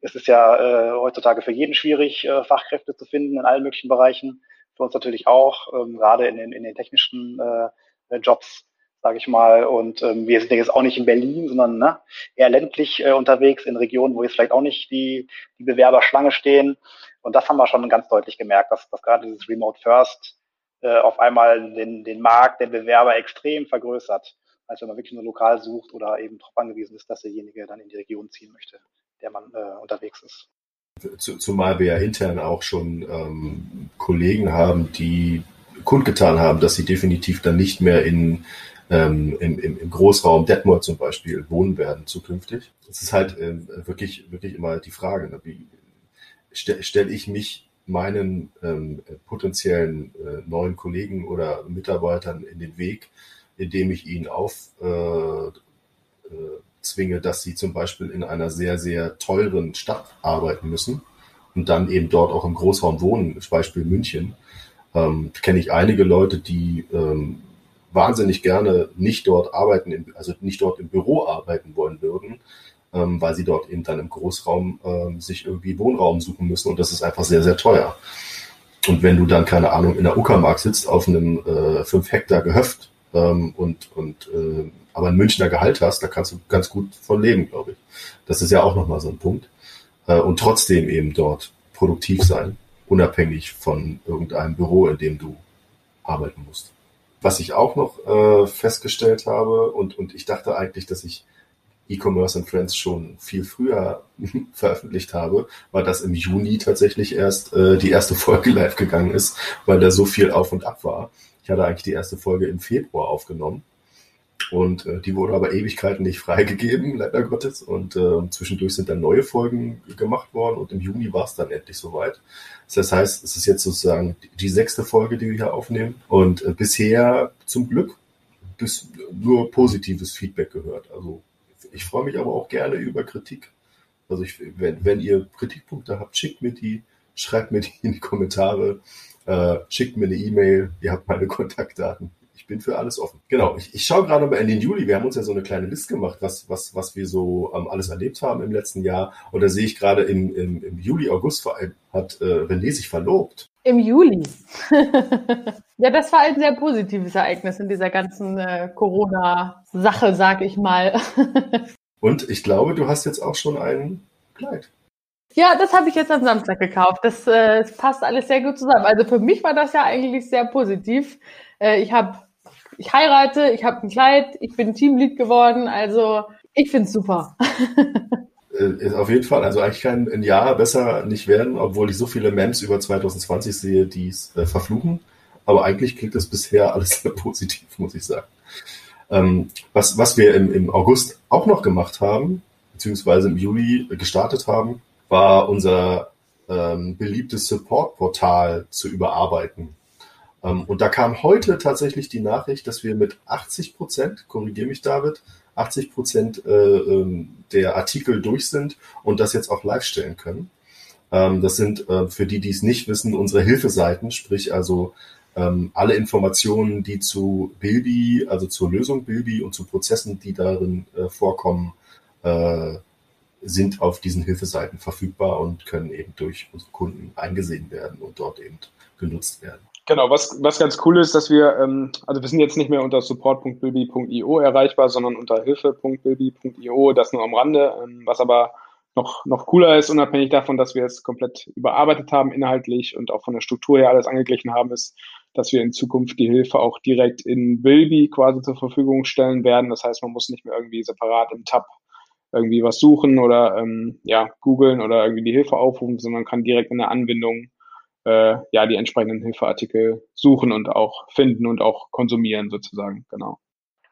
es ist ja äh, heutzutage für jeden schwierig, äh, Fachkräfte zu finden in allen möglichen Bereichen. Für uns natürlich auch, ähm, gerade in den, in den technischen äh, Jobs sage ich mal. Und ähm, wir sind jetzt auch nicht in Berlin, sondern ne, eher ländlich äh, unterwegs in Regionen, wo jetzt vielleicht auch nicht die, die Bewerber Schlange stehen. Und das haben wir schon ganz deutlich gemerkt, dass, dass gerade dieses Remote First äh, auf einmal den, den Markt der Bewerber extrem vergrößert, als wenn man wirklich nur lokal sucht oder eben darauf angewiesen ist, dass derjenige dann in die Region ziehen möchte, der man äh, unterwegs ist. Zumal wir ja intern auch schon ähm, Kollegen haben, die kundgetan haben, dass sie definitiv dann nicht mehr in ähm, im, im, Großraum Detmold zum Beispiel wohnen werden zukünftig. Das ist halt ähm, wirklich, wirklich immer die Frage, ne? wie stelle stell ich mich meinen ähm, potenziellen äh, neuen Kollegen oder Mitarbeitern in den Weg, indem ich ihnen aufzwinge, äh, äh, dass sie zum Beispiel in einer sehr, sehr teuren Stadt arbeiten müssen und dann eben dort auch im Großraum wohnen, zum Beispiel München. Ähm, kenne ich einige Leute, die ähm, wahnsinnig gerne nicht dort arbeiten, also nicht dort im Büro arbeiten wollen würden, ähm, weil sie dort eben dann im Großraum ähm, sich irgendwie Wohnraum suchen müssen und das ist einfach sehr, sehr teuer. Und wenn du dann, keine Ahnung, in der Uckermark sitzt auf einem äh, 5 Hektar Gehöft ähm, und, und äh, aber ein Münchner Gehalt hast, da kannst du ganz gut von leben, glaube ich. Das ist ja auch nochmal so ein Punkt. Äh, und trotzdem eben dort produktiv sein, unabhängig von irgendeinem Büro, in dem du arbeiten musst. Was ich auch noch äh, festgestellt habe, und, und ich dachte eigentlich, dass ich E-Commerce and Friends schon viel früher veröffentlicht habe, war, dass im Juni tatsächlich erst äh, die erste Folge live gegangen ist, weil da so viel auf und ab war. Ich hatte eigentlich die erste Folge im Februar aufgenommen und äh, die wurde aber Ewigkeiten nicht freigegeben, leider Gottes. Und äh, zwischendurch sind dann neue Folgen gemacht worden und im Juni war es dann endlich soweit. Das heißt, es ist jetzt sozusagen die sechste Folge, die wir hier aufnehmen. Und äh, bisher zum Glück bis nur positives Feedback gehört. Also ich freue mich aber auch gerne über Kritik. Also ich, wenn, wenn ihr Kritikpunkte habt, schickt mir die, schreibt mir die in die Kommentare, äh, schickt mir eine E-Mail, ihr habt meine Kontaktdaten bin für alles offen. Genau, ich, ich schaue gerade mal in den Juli. Wir haben uns ja so eine kleine Liste gemacht, was, was, was wir so ähm, alles erlebt haben im letzten Jahr. Und da sehe ich gerade im, im, im Juli, August vor allem, hat äh, René sich verlobt. Im Juli. ja, das war ein sehr positives Ereignis in dieser ganzen äh, Corona-Sache, sag ich mal. Und ich glaube, du hast jetzt auch schon ein Kleid. Ja, das habe ich jetzt am Samstag gekauft. Das, äh, passt alles sehr gut zusammen. Also für mich war das ja eigentlich sehr positiv. Äh, ich habe ich heirate, ich habe ein Kleid, ich bin Teamlead geworden, also ich finde es super. Äh, auf jeden Fall, also eigentlich kann ein Jahr besser nicht werden, obwohl ich so viele Mems über 2020 sehe, die es äh, verfluchen. Aber eigentlich klingt das bisher alles sehr positiv, muss ich sagen. Ähm, was, was wir im, im August auch noch gemacht haben, beziehungsweise im Juli gestartet haben, war unser ähm, beliebtes Support-Portal zu überarbeiten. Ähm, und da kam heute tatsächlich die Nachricht, dass wir mit 80 Prozent, korrigiere mich David, 80 Prozent äh, ähm, der Artikel durch sind und das jetzt auch live stellen können. Ähm, das sind äh, für die, die es nicht wissen, unsere Hilfeseiten, sprich also alle Informationen, die zu Bilby, also zur Lösung Bilby und zu Prozessen, die darin äh, vorkommen, sind auf diesen Hilfeseiten verfügbar und können eben durch unsere Kunden eingesehen werden und dort eben genutzt werden. Genau, was, was ganz cool ist, dass wir, ähm, also wir sind jetzt nicht mehr unter support.bilby.io erreichbar, sondern unter hilfe.bilby.io, das nur am Rande, ähm, was aber noch, noch cooler ist, unabhängig davon, dass wir es komplett überarbeitet haben inhaltlich und auch von der Struktur her alles angeglichen haben, ist, dass wir in Zukunft die Hilfe auch direkt in Bilby quasi zur Verfügung stellen werden. Das heißt, man muss nicht mehr irgendwie separat im Tab irgendwie was suchen oder ähm, ja, googeln oder irgendwie die Hilfe aufrufen, sondern kann direkt in der Anbindung äh, ja die entsprechenden Hilfeartikel suchen und auch finden und auch konsumieren sozusagen, genau.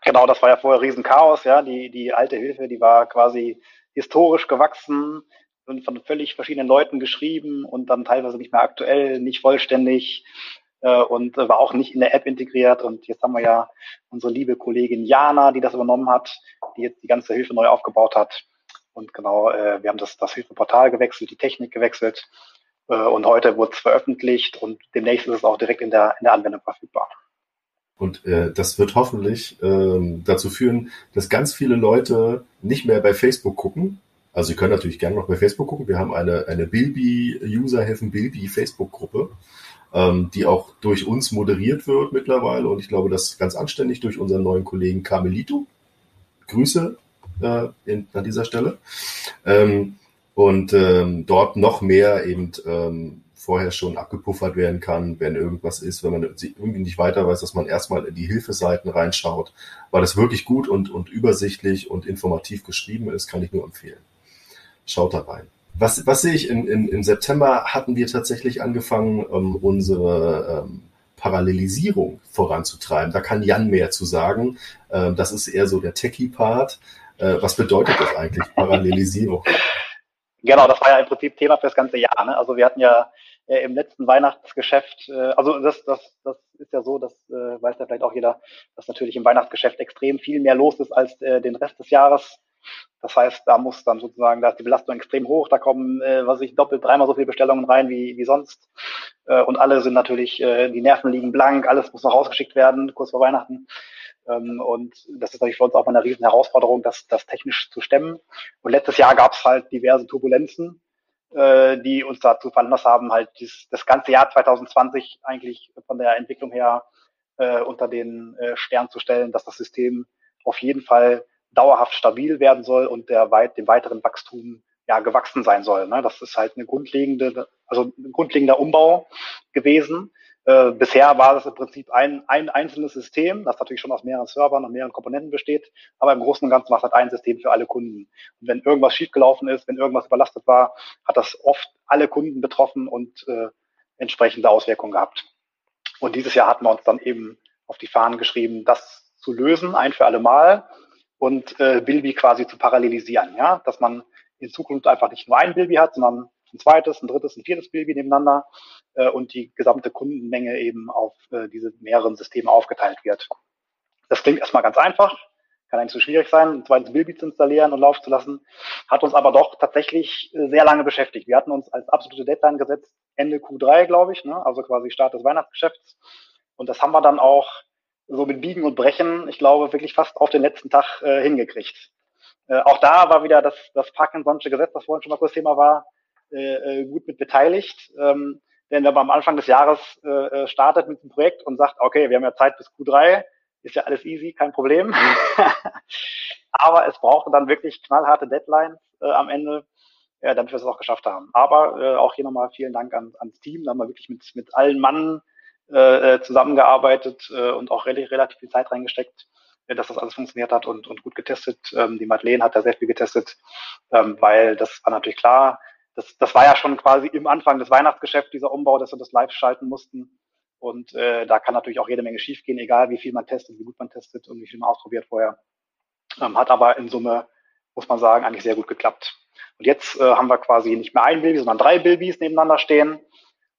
Genau, das war ja vorher Riesenchaos, ja. Die, die alte Hilfe, die war quasi historisch gewachsen und von völlig verschiedenen Leuten geschrieben und dann teilweise nicht mehr aktuell, nicht vollständig äh, und war auch nicht in der App integriert. Und jetzt haben wir ja unsere liebe Kollegin Jana, die das übernommen hat, die jetzt die ganze Hilfe neu aufgebaut hat. Und genau, äh, wir haben das, das Hilfeportal gewechselt, die Technik gewechselt. Äh, und heute wurde es veröffentlicht und demnächst ist es auch direkt in der, in der Anwendung verfügbar. Und äh, das wird hoffentlich ähm, dazu führen, dass ganz viele Leute nicht mehr bei Facebook gucken. Also Sie können natürlich gerne noch bei Facebook gucken. Wir haben eine, eine Bilby User helfen Bilby Facebook-Gruppe, ähm, die auch durch uns moderiert wird mittlerweile. Und ich glaube, das ganz anständig durch unseren neuen Kollegen Carmelito. Grüße äh, in, an dieser Stelle. Ähm, und ähm, dort noch mehr eben ähm, vorher schon abgepuffert werden kann, wenn irgendwas ist, wenn man irgendwie nicht weiter weiß, dass man erstmal in die Hilfeseiten reinschaut, weil das wirklich gut und, und übersichtlich und informativ geschrieben ist, kann ich nur empfehlen. Schaut da rein. Was, was sehe ich, in, in, im September hatten wir tatsächlich angefangen, ähm, unsere ähm, Parallelisierung voranzutreiben. Da kann Jan mehr zu sagen. Ähm, das ist eher so der Techie-Part. Äh, was bedeutet das eigentlich, Parallelisierung? Genau, das war ja im Prinzip Thema für das ganze Jahr. Ne? Also wir hatten ja äh, im letzten Weihnachtsgeschäft, äh, also das, das, das ist ja so, das äh, weiß ja vielleicht auch jeder, dass natürlich im Weihnachtsgeschäft extrem viel mehr los ist als äh, den Rest des Jahres. Das heißt, da muss dann sozusagen, da ist die Belastung extrem hoch, da kommen, äh, was ich, doppelt, dreimal so viele Bestellungen rein wie, wie sonst. Äh, und alle sind natürlich, äh, die Nerven liegen blank, alles muss noch rausgeschickt werden, kurz vor Weihnachten. Ähm, und das ist natürlich für uns auch mal eine riesen Herausforderung, das, das technisch zu stemmen. Und letztes Jahr gab es halt diverse Turbulenzen äh, die uns dazu veranlasst haben, halt dies, das ganze Jahr 2020 eigentlich von der Entwicklung her äh, unter den äh, Stern zu stellen, dass das System auf jeden Fall dauerhaft stabil werden soll und der weit, dem weiteren Wachstum ja gewachsen sein soll. Ne? Das ist halt eine grundlegende, also ein grundlegender Umbau gewesen. Äh, bisher war das im Prinzip ein, ein einzelnes System, das natürlich schon aus mehreren Servern und mehreren Komponenten besteht, aber im Großen und Ganzen war es halt ein System für alle Kunden. Und wenn irgendwas schiefgelaufen ist, wenn irgendwas überlastet war, hat das oft alle Kunden betroffen und äh, entsprechende Auswirkungen gehabt. Und dieses Jahr hatten wir uns dann eben auf die Fahnen geschrieben, das zu lösen, ein für alle Mal und äh, Bilby quasi zu parallelisieren, ja, dass man in Zukunft einfach nicht nur ein Bilby hat, sondern ein zweites, ein drittes, ein viertes Bilby nebeneinander äh, und die gesamte Kundenmenge eben auf äh, diese mehreren Systeme aufgeteilt wird. Das klingt erstmal ganz einfach, kann eigentlich so schwierig sein, ein zweites Bilby zu installieren und laufen zu lassen, hat uns aber doch tatsächlich äh, sehr lange beschäftigt. Wir hatten uns als absolute Deadline gesetzt, Ende Q3, glaube ich, ne? also quasi Start des Weihnachtsgeschäfts. Und das haben wir dann auch so mit Biegen und Brechen, ich glaube, wirklich fast auf den letzten Tag äh, hingekriegt. Äh, auch da war wieder das, das Parkinson'sche Gesetz, das vorhin schon mal kurz Thema war, äh, äh, gut mit beteiligt. Ähm, denn wenn man am Anfang des Jahres äh, äh, startet mit dem Projekt und sagt, okay, wir haben ja Zeit bis Q3, ist ja alles easy, kein Problem. Aber es brauchte dann wirklich knallharte Deadlines äh, am Ende, ja, damit wir es auch geschafft haben. Aber äh, auch hier nochmal vielen Dank an, ans Team. Da haben wir wirklich mit, mit allen Mann äh, äh zusammengearbeitet äh, und auch relativ, relativ viel Zeit reingesteckt, äh, dass das alles funktioniert hat und, und gut getestet. Ähm, die Madeleine hat da sehr viel getestet, ähm, weil das war natürlich klar, das, das war ja schon quasi im Anfang des Weihnachtsgeschäfts, dieser Umbau, dass wir das live schalten mussten. Und äh, da kann natürlich auch jede Menge schiefgehen, egal wie viel man testet, wie gut man testet und wie viel man ausprobiert vorher. Ähm, hat aber in Summe, muss man sagen, eigentlich sehr gut geklappt. Und jetzt äh, haben wir quasi nicht mehr ein Bilby, sondern drei Bilbys nebeneinander stehen.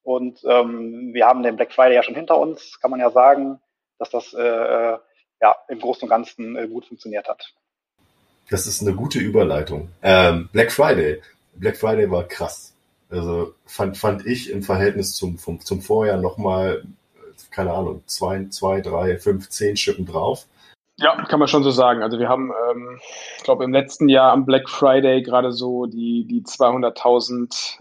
Und ähm, wir haben den Black Friday ja schon hinter uns, kann man ja sagen, dass das äh, äh ja im Großen und Ganzen äh, gut funktioniert hat. Das ist eine gute Überleitung. Ähm, Black Friday. Black Friday war krass. Also fand, fand ich im Verhältnis zum, zum, zum Vorjahr nochmal, keine Ahnung, zwei, zwei, drei, fünf, zehn Schippen drauf. Ja, kann man schon so sagen. Also wir haben, ähm, ich glaube, im letzten Jahr am Black Friday gerade so die, die 200.000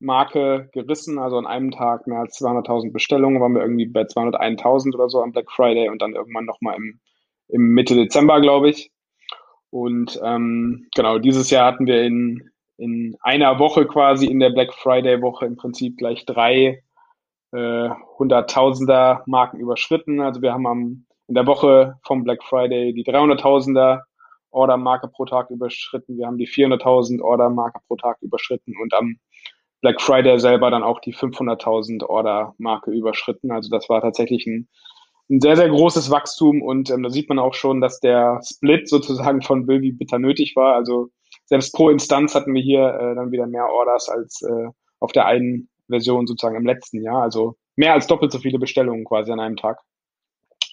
Bestellmarke gerissen. Also an einem Tag mehr als 200.000 Bestellungen waren wir irgendwie bei 201.000 oder so am Black Friday und dann irgendwann nochmal im, im Mitte Dezember, glaube ich. Und ähm, genau, dieses Jahr hatten wir in, in einer Woche quasi in der Black Friday Woche im Prinzip gleich drei äh, Hunderttausender Marken überschritten. Also wir haben am, in der Woche vom Black Friday die 300.000er Order-Marke pro Tag überschritten. Wir haben die 400.000 Order-Marke pro Tag überschritten und am Black Friday selber dann auch die 500.000 Order-Marke überschritten. Also das war tatsächlich ein, ein sehr, sehr großes Wachstum und ähm, da sieht man auch schon, dass der Split sozusagen von Bilby bitter nötig war. Also selbst pro Instanz hatten wir hier äh, dann wieder mehr Orders als äh, auf der einen Version sozusagen im letzten Jahr. Also mehr als doppelt so viele Bestellungen quasi an einem Tag.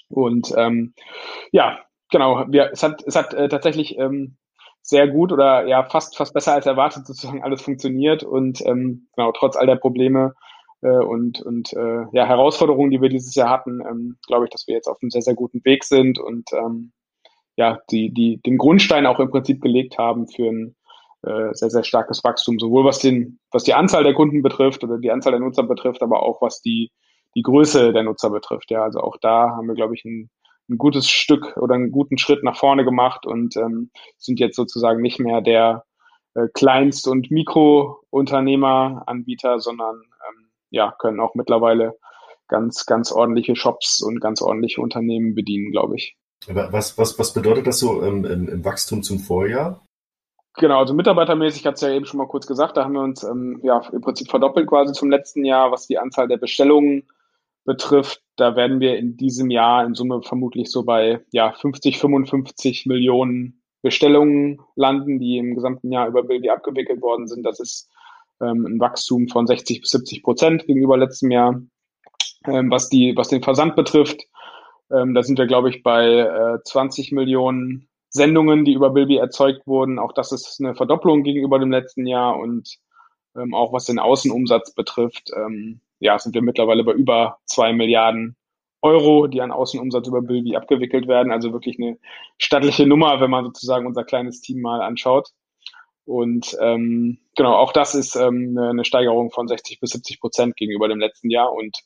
Und ähm, ja, genau, wir, es hat, es hat äh, tatsächlich ähm, sehr gut oder ja fast fast besser als erwartet sozusagen alles funktioniert und ähm, genau trotz all der Probleme äh, und und äh, ja Herausforderungen, die wir dieses Jahr hatten, ähm, glaube ich, dass wir jetzt auf einem sehr sehr guten Weg sind und ähm, ja die die den Grundstein auch im Prinzip gelegt haben für ein äh, sehr sehr starkes Wachstum, sowohl was den was die Anzahl der Kunden betrifft oder die Anzahl der Nutzer betrifft, aber auch was die die Größe der Nutzer betrifft. Ja, also auch da haben wir glaube ich ein ein gutes Stück oder einen guten Schritt nach vorne gemacht und ähm, sind jetzt sozusagen nicht mehr der äh, Kleinst- und Mikrounternehmeranbieter, sondern ähm, ja, können auch mittlerweile ganz, ganz ordentliche Shops und ganz ordentliche Unternehmen bedienen, glaube ich. Was, was, was bedeutet das so im, im, im Wachstum zum Vorjahr? Genau, also mitarbeitermäßig hat es ja eben schon mal kurz gesagt, da haben wir uns ähm, ja im Prinzip verdoppelt quasi zum letzten Jahr, was die Anzahl der Bestellungen betrifft, da werden wir in diesem Jahr in Summe vermutlich so bei ja, 50, 55 Millionen Bestellungen landen, die im gesamten Jahr über Bilby abgewickelt worden sind. Das ist ähm, ein Wachstum von 60 bis 70 Prozent gegenüber letztem Jahr. Ähm, was, die, was den Versand betrifft, ähm, da sind wir, glaube ich, bei äh, 20 Millionen Sendungen, die über Bilby erzeugt wurden. Auch das ist eine Verdopplung gegenüber dem letzten Jahr und ähm, auch was den Außenumsatz betrifft, ähm, ja, sind wir mittlerweile bei über zwei Milliarden Euro, die an Außenumsatz über Bilby abgewickelt werden. Also wirklich eine stattliche Nummer, wenn man sozusagen unser kleines Team mal anschaut. Und ähm, genau, auch das ist ähm, eine, Steigerung von 60 bis 70 Prozent gegenüber dem letzten Jahr. Und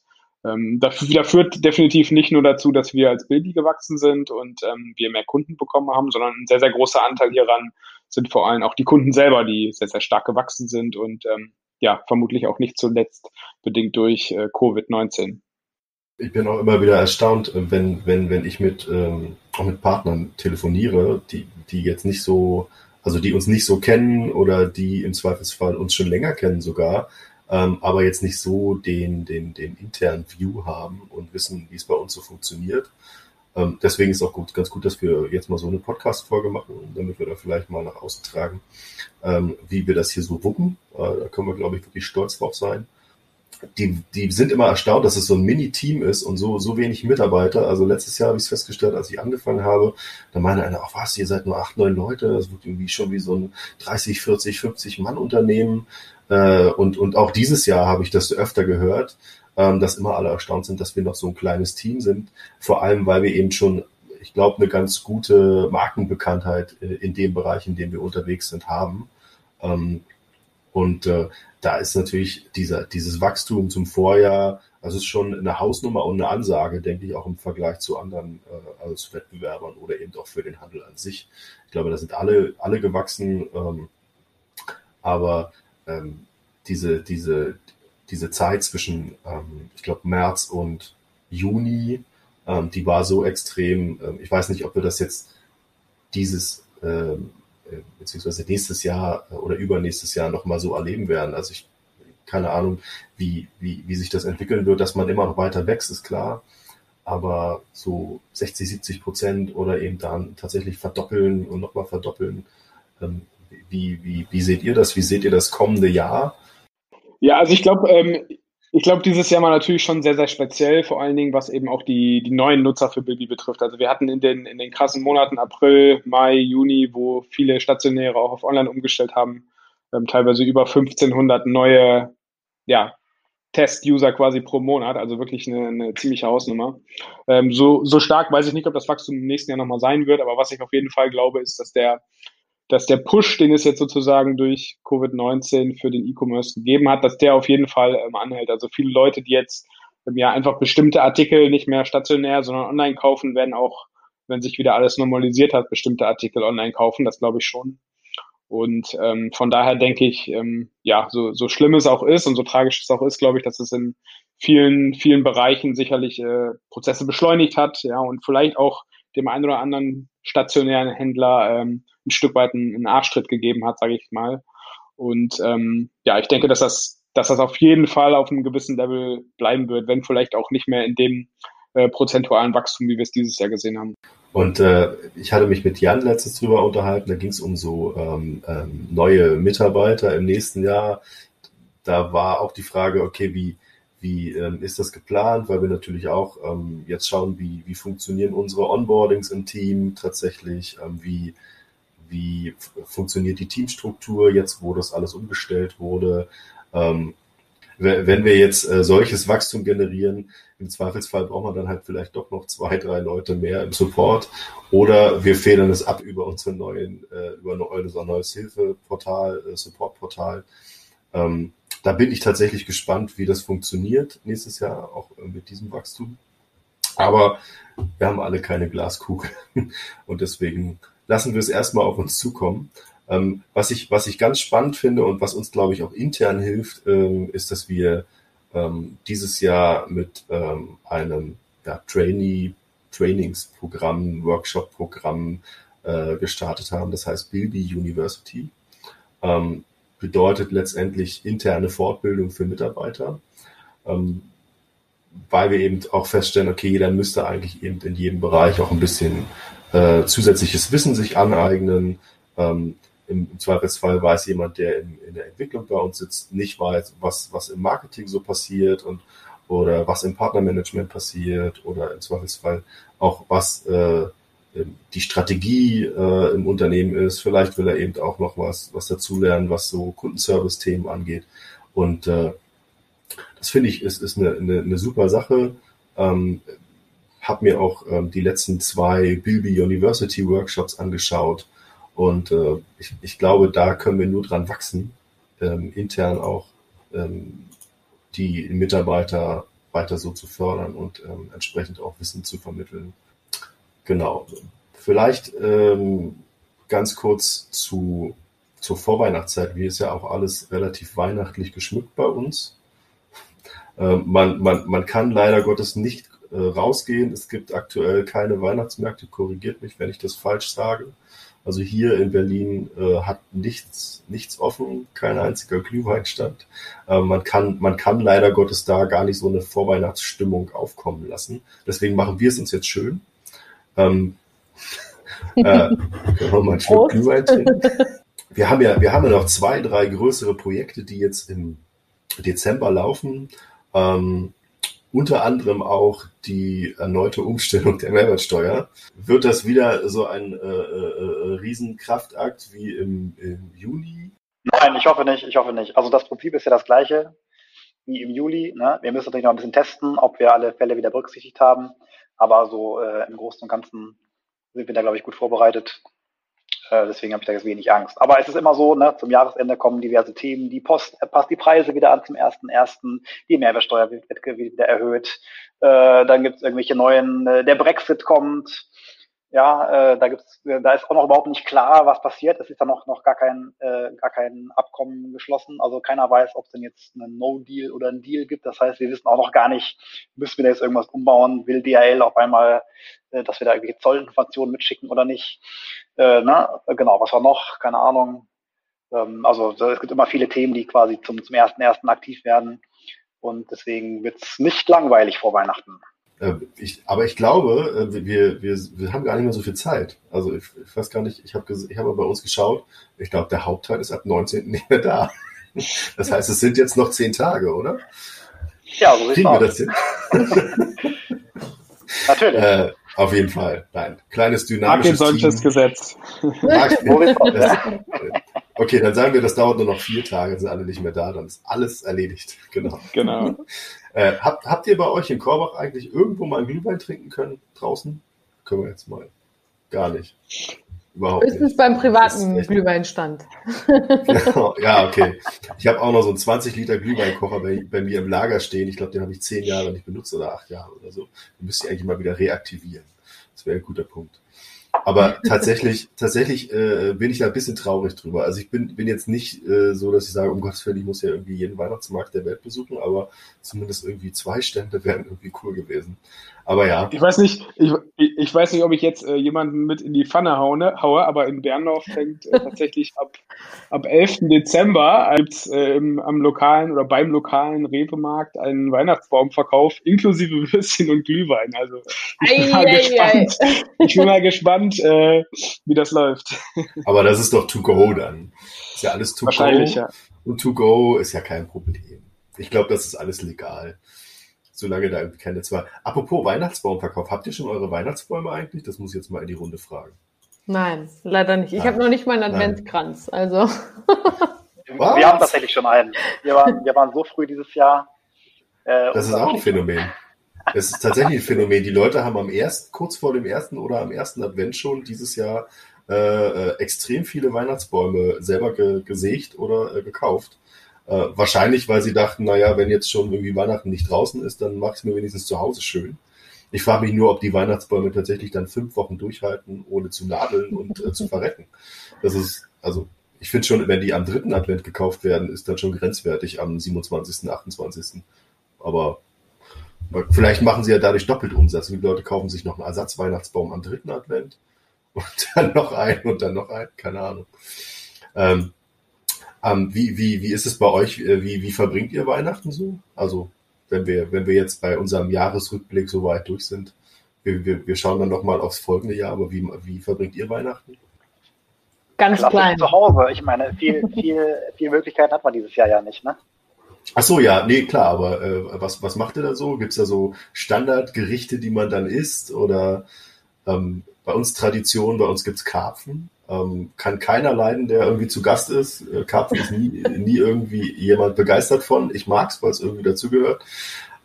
ähm, das führt definitiv nicht nur dazu, dass wir als Bilby gewachsen sind und ähm, wir mehr Kunden bekommen haben, sondern ein sehr, sehr großer Anteil hieran sind vor allem auch die Kunden selber, die sehr, sehr stark gewachsen sind und ähm, ja, vermutlich auch nicht zuletzt bedingt durch äh, Covid-19. Ich bin auch immer wieder erstaunt, wenn, wenn, wenn ich mit, ähm, auch mit Partnern telefoniere, die, die jetzt nicht so, also die uns nicht so kennen oder die im Zweifelsfall uns schon länger kennen sogar, ähm, aber jetzt nicht so den, den, den internen View haben und wissen, wie es bei uns so funktioniert. Ähm, deswegen ist auch gut, ganz gut, dass wir jetzt mal so eine Podcast-Folge machen, damit wir da vielleicht mal nach außen tragen, ähm, wie wir das hier so wuppen. Äh, da können wir, glaube ich, wirklich stolz drauf sein. Die, die sind immer erstaunt, dass es so ein Mini-Team ist und so, so wenig Mitarbeiter. Also letztes Jahr habe ich es festgestellt, als ich angefangen habe, da meinte einer, ach was, ihr seid nur acht, neun Leute, das wird irgendwie schon wie so ein 30, 40, 50 Mann-Unternehmen. Und, und auch dieses Jahr habe ich das öfter gehört dass immer alle erstaunt sind, dass wir noch so ein kleines Team sind. Vor allem, weil wir eben schon, ich glaube, eine ganz gute Markenbekanntheit äh, in dem Bereich, in dem wir unterwegs sind, haben. Ähm, und äh, da ist natürlich dieser, dieses Wachstum zum Vorjahr, also ist schon eine Hausnummer und eine Ansage, denke ich, auch im Vergleich zu anderen äh, als Wettbewerbern oder eben auch für den Handel an sich. Ich glaube, da sind alle, alle gewachsen, ähm, aber ähm, diese, diese, diese Zeit zwischen, ähm, ich glaube, März und Juni, ähm, die war so extrem. Ähm, ich weiß nicht, ob wir das jetzt dieses ähm, äh, beziehungsweise nächstes Jahr äh, oder übernächstes Jahr nochmal so erleben werden. Also ich keine Ahnung, wie, wie, wie sich das entwickeln wird, dass man immer noch weiter wächst, ist klar. Aber so 60, 70 Prozent oder eben dann tatsächlich verdoppeln und nochmal verdoppeln. Ähm, wie, wie, wie seht ihr das? Wie seht ihr das kommende Jahr? Ja, also ich glaube, ähm, ich glaube, dieses Jahr war natürlich schon sehr, sehr speziell, vor allen Dingen, was eben auch die, die neuen Nutzer für Bilby betrifft. Also wir hatten in den, in den krassen Monaten April, Mai, Juni, wo viele Stationäre auch auf Online umgestellt haben, ähm, teilweise über 1500 neue ja, Test-User quasi pro Monat, also wirklich eine, eine ziemliche Hausnummer. Ähm, so, so stark weiß ich nicht, ob das Wachstum im nächsten Jahr nochmal sein wird, aber was ich auf jeden Fall glaube, ist, dass der dass der Push, den es jetzt sozusagen durch Covid-19 für den E-Commerce gegeben hat, dass der auf jeden Fall ähm, anhält. Also viele Leute, die jetzt ähm, ja einfach bestimmte Artikel nicht mehr stationär, sondern online kaufen, werden auch, wenn sich wieder alles normalisiert hat, bestimmte Artikel online kaufen. Das glaube ich schon. Und ähm, von daher denke ich, ähm, ja, so, so schlimm es auch ist und so tragisch es auch ist, glaube ich, dass es in vielen, vielen Bereichen sicherlich äh, Prozesse beschleunigt hat, ja, und vielleicht auch dem einen oder anderen stationären Händler ähm, ein Stück weit einen, Arschtritt gegeben hat, sage ich mal. Und ähm, ja, ich denke, dass das dass das auf jeden Fall auf einem gewissen Level bleiben wird, wenn vielleicht auch nicht mehr in dem äh, prozentualen Wachstum, wie wir es dieses Jahr gesehen haben. Und äh, ich hatte mich mit Jan letztens drüber unterhalten, da ging es um so ähm, ähm, neue Mitarbeiter im nächsten Jahr. Da war auch die Frage, okay, wie, wie ähm, ist das geplant? Weil wir natürlich auch ähm, jetzt schauen, wie, wie funktionieren unsere Onboardings im Team tatsächlich, ähm, wie, wie funktioniert die Teamstruktur jetzt, wo das alles umgestellt wurde. Ähm, wenn wir jetzt äh, solches Wachstum generieren, im Zweifelsfall braucht man dann halt vielleicht doch noch zwei, drei Leute mehr im Support oder wir federn es ab über unseren neuen, äh, über unser neues Hilfeportal, äh, Supportportal. Ähm, da bin ich tatsächlich gespannt, wie das funktioniert nächstes Jahr, auch äh, mit diesem Wachstum. Aber wir haben alle keine Glaskugel und deswegen lassen wir es erstmal auf uns zukommen. Ähm, was, ich, was ich ganz spannend finde und was uns, glaube ich, auch intern hilft, ähm, ist, dass wir ähm, dieses Jahr mit ähm, einem ja, Trainee, Trainingsprogramm, Workshop-Programm äh, gestartet haben. Das heißt Bilby University. Ähm, bedeutet letztendlich interne Fortbildung für Mitarbeiter, ähm, weil wir eben auch feststellen, okay, jeder müsste eigentlich eben in jedem Bereich auch ein bisschen äh, zusätzliches Wissen sich aneignen. Ähm, im, im Zweifelsfall weiß jemand, der in, in der Entwicklung bei uns sitzt, nicht weiß, was, was im Marketing so passiert und oder was im Partnermanagement passiert oder im Zweifelsfall auch was äh, die Strategie äh, im Unternehmen ist. Vielleicht will er eben auch noch was, was dazulernen, was so Kundenservice-Themen angeht. Und äh, das finde ich ist, ist eine, eine, eine super Sache. Ähm, habe mir auch ähm, die letzten zwei Bilby University Workshops angeschaut und äh, ich, ich glaube, da können wir nur dran wachsen, ähm, intern auch ähm, die Mitarbeiter weiter so zu fördern und ähm, entsprechend auch Wissen zu vermitteln. Genau. Vielleicht ähm, ganz kurz zu, zur Vorweihnachtszeit. Wie ist ja auch alles relativ weihnachtlich geschmückt bei uns. Ähm, man, man, man kann leider Gottes nicht äh, rausgehen. Es gibt aktuell keine Weihnachtsmärkte. Korrigiert mich, wenn ich das falsch sage. Also hier in Berlin äh, hat nichts, nichts offen, kein einziger Glühweinstand. Äh, man, kann, man kann leider Gottes da gar nicht so eine Vorweihnachtsstimmung aufkommen lassen. Deswegen machen wir es uns jetzt schön. Ähm, äh, mal. Wir haben ja, wir haben ja noch zwei, drei größere Projekte, die jetzt im Dezember laufen. Ähm, unter anderem auch die erneute Umstellung der Mehrwertsteuer. Wird das wieder so ein äh, äh, Riesenkraftakt wie im, im Juli? Nein, ich hoffe nicht, ich hoffe nicht. Also das Prinzip ist ja das gleiche wie im Juli. Ne? Wir müssen natürlich noch ein bisschen testen, ob wir alle Fälle wieder berücksichtigt haben. Aber so äh, im Großen und Ganzen sind wir da, glaube ich, gut vorbereitet. Äh, deswegen habe ich da jetzt wenig Angst. Aber es ist immer so, ne, zum Jahresende kommen diverse Themen. Die Post äh, passt die Preise wieder an zum ersten ersten. Die Mehrwertsteuer wird, wird wieder erhöht. Äh, dann gibt es irgendwelche neuen, äh, der Brexit kommt. Ja, äh, da gibt's, äh, da ist auch noch überhaupt nicht klar, was passiert. Es ist da noch noch gar kein äh, gar kein Abkommen geschlossen. Also keiner weiß, ob es denn jetzt einen No-Deal oder einen Deal gibt. Das heißt, wir wissen auch noch gar nicht, müssen wir da jetzt irgendwas umbauen? Will DHL auf einmal, äh, dass wir da irgendwelche Zollinformationen mitschicken oder nicht? Äh, ne? Genau, was war noch? Keine Ahnung. Ähm, also es gibt immer viele Themen, die quasi zum zum ersten ersten aktiv werden. Und deswegen wird's nicht langweilig vor Weihnachten. Äh, ich, aber ich glaube, äh, wir, wir, wir haben gar nicht mehr so viel Zeit. Also ich, ich weiß gar nicht, ich habe ich hab bei uns geschaut, ich glaube, der Hauptteil ist ab 19. nicht mehr da. Das heißt, es sind jetzt noch zehn Tage, oder? Ja, so Kriegen wir das hin? Natürlich. Äh, auf jeden Fall. Nein. Kleines dynamisches solches Team. Gesetz. okay, dann sagen wir, das dauert nur noch vier Tage, sind alle nicht mehr da, dann ist alles erledigt. Genau. Genau. Äh, habt, habt ihr bei euch in Korbach eigentlich irgendwo mal einen Glühwein trinken können draußen? Können wir jetzt mal. Gar nicht. Überhaupt Höchstens nicht. beim privaten Glühweinstand. Genau. ja, okay. Ich habe auch noch so einen 20 Liter Glühweinkocher bei, bei mir im Lager stehen. Ich glaube, den habe ich zehn Jahre nicht benutzt oder acht Jahre oder so. Den müsst ihr eigentlich mal wieder reaktivieren. Das wäre ein guter Punkt. Aber tatsächlich, tatsächlich äh, bin ich da ein bisschen traurig drüber. Also ich bin, bin jetzt nicht äh, so, dass ich sage, um Gottes Willen, ich muss ja irgendwie jeden Weihnachtsmarkt der Welt besuchen, aber zumindest irgendwie zwei Stände wären irgendwie cool gewesen. Aber ja. Ich weiß nicht, ich, ich weiß nicht, ob ich jetzt äh, jemanden mit in die Pfanne haue, haue aber in Berndorf fängt äh, tatsächlich ab, ab 11. Dezember gibt's äh, am lokalen oder beim lokalen Rewe-Markt einen Weihnachtsbaumverkauf inklusive Würstchen und Glühwein. Also ich bin mal ei, gespannt, ei. Ich bin mal gespannt, äh, wie das läuft. Aber das ist doch to go dann. Ist ja alles to Wahrscheinlich, go. Ja. Und to go ist ja kein Problem. Ich glaube, das ist alles legal solange da keine zwei. Apropos Weihnachtsbaumverkauf, habt ihr schon eure Weihnachtsbäume eigentlich? Das muss ich jetzt mal in die Runde fragen. Nein, leider nicht. Ich habe noch nicht meinen Adventskranz. Also. wir haben tatsächlich schon einen. Wir waren, wir waren so früh dieses Jahr. Äh, das ist auch ein Phänomen. Es ist tatsächlich ein Phänomen. Die Leute haben am ersten, kurz vor dem ersten oder am ersten Advent schon dieses Jahr äh, äh extrem viele Weihnachtsbäume selber ge gesägt oder äh, gekauft. Äh, wahrscheinlich, weil sie dachten, naja, wenn jetzt schon irgendwie Weihnachten nicht draußen ist, dann mache ich es mir wenigstens zu Hause schön. Ich frage mich nur, ob die Weihnachtsbäume tatsächlich dann fünf Wochen durchhalten, ohne zu nadeln und äh, zu verrecken. Das ist, also, ich finde schon, wenn die am dritten Advent gekauft werden, ist dann schon grenzwertig am 27., 28. Aber vielleicht machen sie ja dadurch doppelt Umsatz. Die Leute kaufen sich noch einen Ersatzweihnachtsbaum am dritten Advent und dann noch einen und dann noch einen, keine Ahnung. Ähm, ähm, wie, wie, wie ist es bei euch? Äh, wie, wie verbringt ihr Weihnachten so? Also, wenn wir, wenn wir jetzt bei unserem Jahresrückblick so weit durch sind, wir, wir, wir schauen dann nochmal aufs folgende Jahr, aber wie, wie verbringt ihr Weihnachten? Ganz Klassisch klein. Zu Hause. Ich meine, viel, viel, viel Möglichkeiten hat man dieses Jahr ja nicht, ne? Ach so, ja, nee, klar, aber äh, was, was macht ihr da so? Gibt es da so Standardgerichte, die man dann isst? Oder ähm, bei uns Tradition, bei uns gibt's Karpfen. Ähm, kann keiner leiden, der irgendwie zu Gast ist. Äh, Karpfen ist nie, nie irgendwie jemand begeistert von. Ich mag's, weil es irgendwie dazugehört.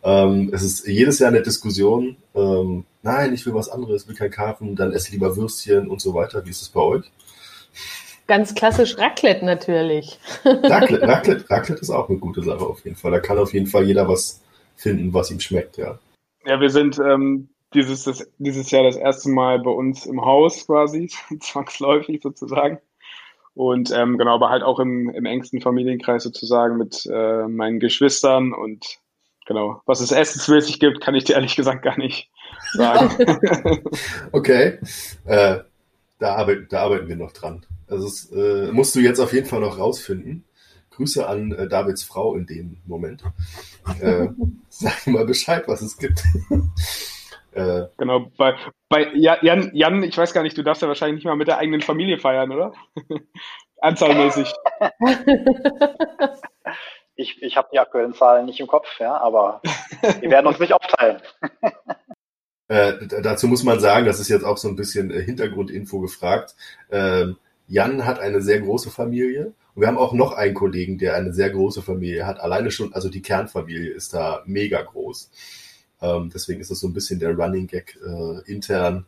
Ähm, es ist jedes Jahr eine Diskussion. Ähm, nein, ich will was anderes, will kein Karpfen, dann esse lieber Würstchen und so weiter. Wie ist es bei euch? Ganz klassisch Raclette natürlich. Raclette, Raclette, Raclette ist auch eine gute Sache auf jeden Fall. Da kann auf jeden Fall jeder was finden, was ihm schmeckt, ja. Ja, wir sind ähm, dieses, das, dieses Jahr das erste Mal bei uns im Haus quasi, zwangsläufig sozusagen. Und ähm, genau, aber halt auch im, im engsten Familienkreis sozusagen mit äh, meinen Geschwistern und genau, was es essensmäßig gibt, kann ich dir ehrlich gesagt gar nicht sagen. okay, äh, da, arbeiten, da arbeiten wir noch dran. Also es, äh, musst du jetzt auf jeden Fall noch rausfinden. Grüße an äh, Davids Frau in dem Moment. Äh, sag mal Bescheid, was es gibt. Äh, genau, bei, bei Jan, Jan, ich weiß gar nicht, du darfst ja wahrscheinlich nicht mal mit der eigenen Familie feiern, oder? Anzahlmäßig. ich ich habe die aktuellen Zahlen nicht im Kopf, ja, aber wir werden uns nicht aufteilen. Äh, dazu muss man sagen, das ist jetzt auch so ein bisschen äh, Hintergrundinfo gefragt. Ähm, Jan hat eine sehr große Familie und wir haben auch noch einen Kollegen, der eine sehr große Familie hat. Alleine schon, also die Kernfamilie ist da mega groß. Ähm, deswegen ist es so ein bisschen der Running Gag äh, intern,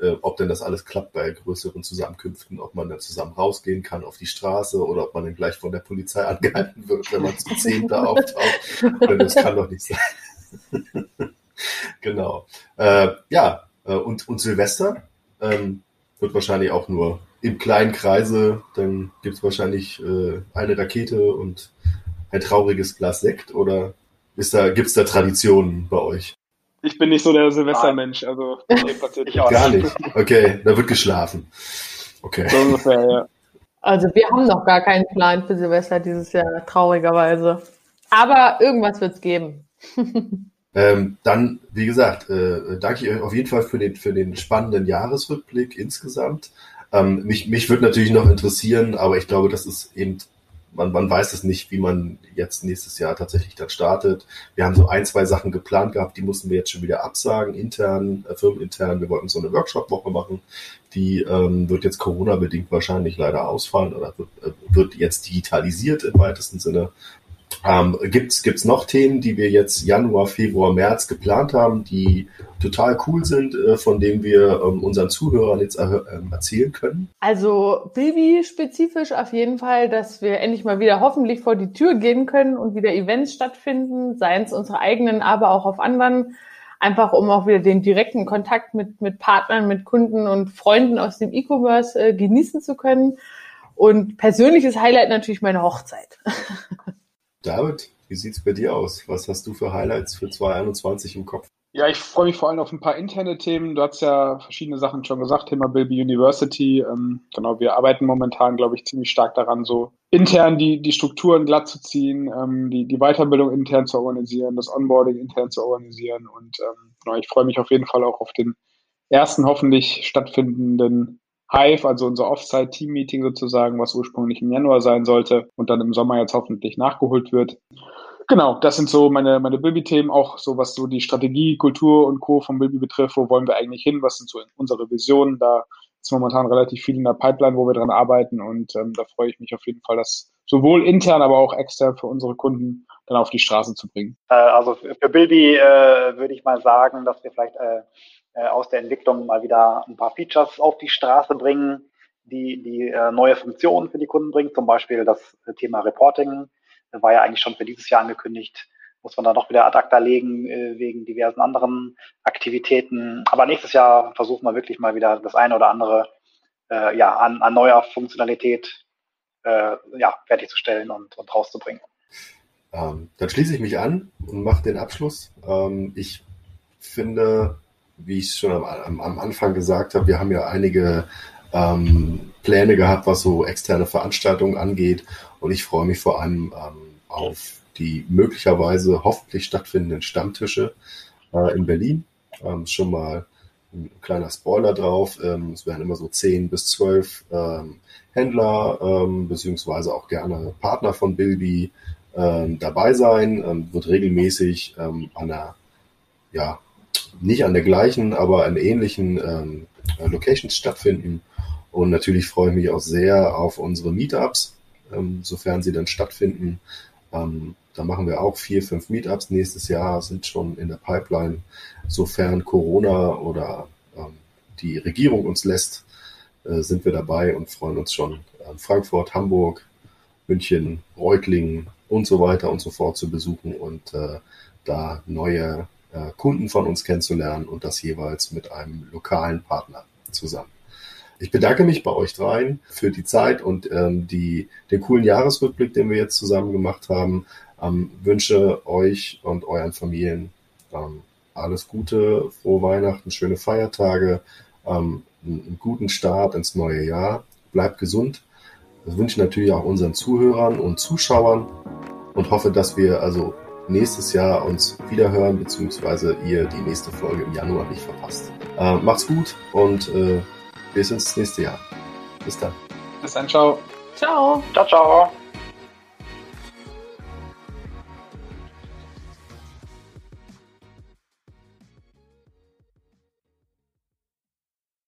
äh, ob denn das alles klappt bei größeren Zusammenkünften, ob man dann zusammen rausgehen kann auf die Straße oder ob man dann gleich von der Polizei angehalten wird, wenn man zu zehn da auftaucht. das kann doch nicht sein. genau. Äh, ja, äh, und, und Silvester ähm, wird wahrscheinlich auch nur im kleinen Kreise, dann gibt es wahrscheinlich äh, eine Rakete und ein trauriges Glas Sekt oder ist da, gibt's da Traditionen bei euch? Ich bin nicht so der Silvestermensch, also nee, passiert ich auch Gar nicht. Okay, da wird geschlafen. Okay. So ungefähr, ja. Also wir haben noch gar keinen Plan für Silvester dieses Jahr, traurigerweise. Aber irgendwas wird's geben. ähm, dann, wie gesagt, äh, danke ich euch auf jeden Fall für den, für den spannenden Jahresrückblick insgesamt. Ähm, mich, mich würde natürlich noch interessieren, aber ich glaube, das ist eben man, man weiß es nicht, wie man jetzt nächstes Jahr tatsächlich dann startet. Wir haben so ein, zwei Sachen geplant gehabt, die mussten wir jetzt schon wieder absagen, intern, äh, firmenintern. Wir wollten so eine Workshop-Woche machen. Die ähm, wird jetzt Corona-bedingt wahrscheinlich leider ausfallen oder wird, äh, wird jetzt digitalisiert im weitesten Sinne. Ähm, Gibt es noch Themen, die wir jetzt Januar, Februar, März geplant haben, die total cool sind, äh, von denen wir ähm, unseren Zuhörern jetzt äh, erzählen können? Also Bilby-spezifisch auf jeden Fall, dass wir endlich mal wieder hoffentlich vor die Tür gehen können und wieder Events stattfinden, seien es unsere eigenen, aber auch auf anderen einfach um auch wieder den direkten Kontakt mit, mit Partnern, mit Kunden und Freunden aus dem E-Commerce äh, genießen zu können. Und persönliches Highlight natürlich meine Hochzeit. David, wie sieht's bei dir aus? Was hast du für Highlights für 2021 im Kopf? Ja, ich freue mich vor allem auf ein paar interne Themen. Du hast ja verschiedene Sachen schon gesagt, Thema Bilby University. Ähm, genau, wir arbeiten momentan, glaube ich, ziemlich stark daran, so intern die, die Strukturen glatt zu ziehen, ähm, die, die Weiterbildung intern zu organisieren, das Onboarding intern zu organisieren. Und ähm, genau, ich freue mich auf jeden Fall auch auf den ersten hoffentlich stattfindenden Hive, also unser Offsite-Team-Meeting sozusagen, was ursprünglich im Januar sein sollte und dann im Sommer jetzt hoffentlich nachgeholt wird. Genau, das sind so meine, meine Bilby-Themen, auch so was so die Strategie, Kultur und Co. von Bilby betrifft. Wo wollen wir eigentlich hin? Was sind so unsere Visionen? Da ist momentan relativ viel in der Pipeline, wo wir dran arbeiten und ähm, da freue ich mich auf jeden Fall, das sowohl intern, aber auch extern für unsere Kunden dann auf die Straße zu bringen. Äh, also für Bilby äh, würde ich mal sagen, dass wir vielleicht äh, äh, aus der Entwicklung mal wieder ein paar Features auf die Straße bringen, die, die äh, neue Funktionen für die Kunden bringen, zum Beispiel das Thema Reporting war ja eigentlich schon für dieses Jahr angekündigt. Muss man da noch wieder ad acta legen äh, wegen diversen anderen Aktivitäten. Aber nächstes Jahr versuchen wir wirklich mal wieder das eine oder andere äh, ja, an, an neuer Funktionalität äh, ja, fertigzustellen und, und rauszubringen. Ähm, dann schließe ich mich an und mache den Abschluss. Ähm, ich finde, wie ich schon am, am, Anfang gesagt habe, wir haben ja einige ähm, Pläne gehabt, was so externe Veranstaltungen angeht. Und ich freue mich vor allem ähm, auf die möglicherweise hoffentlich stattfindenden Stammtische äh, in Berlin. Ähm, schon mal ein kleiner Spoiler drauf. Ähm, es werden immer so zehn bis zwölf ähm, Händler ähm, beziehungsweise auch gerne Partner von Bilby dabei sein. Wird regelmäßig an der, ja, nicht an der gleichen, aber an ähnlichen ähm, Locations stattfinden. Und natürlich freue ich mich auch sehr auf unsere Meetups, ähm, sofern sie dann stattfinden. Ähm, da machen wir auch vier, fünf Meetups nächstes Jahr, sind schon in der Pipeline, sofern Corona oder ähm, die Regierung uns lässt, äh, sind wir dabei und freuen uns schon, äh, Frankfurt, Hamburg, München, Reutlingen und so weiter und so fort zu besuchen und äh, da neue Kunden von uns kennenzulernen und das jeweils mit einem lokalen Partner zusammen. Ich bedanke mich bei euch dreien für die Zeit und ähm, die, den coolen Jahresrückblick, den wir jetzt zusammen gemacht haben. Ähm, wünsche euch und euren Familien ähm, alles Gute, frohe Weihnachten, schöne Feiertage, ähm, einen, einen guten Start ins neue Jahr. Bleibt gesund. Das wünsche ich natürlich auch unseren Zuhörern und Zuschauern und hoffe, dass wir also nächstes Jahr uns wiederhören, beziehungsweise ihr die nächste Folge im Januar nicht verpasst. Äh, macht's gut und äh, bis ins nächste Jahr. Bis dann. Bis dann, ciao. Ciao. Ciao, ciao.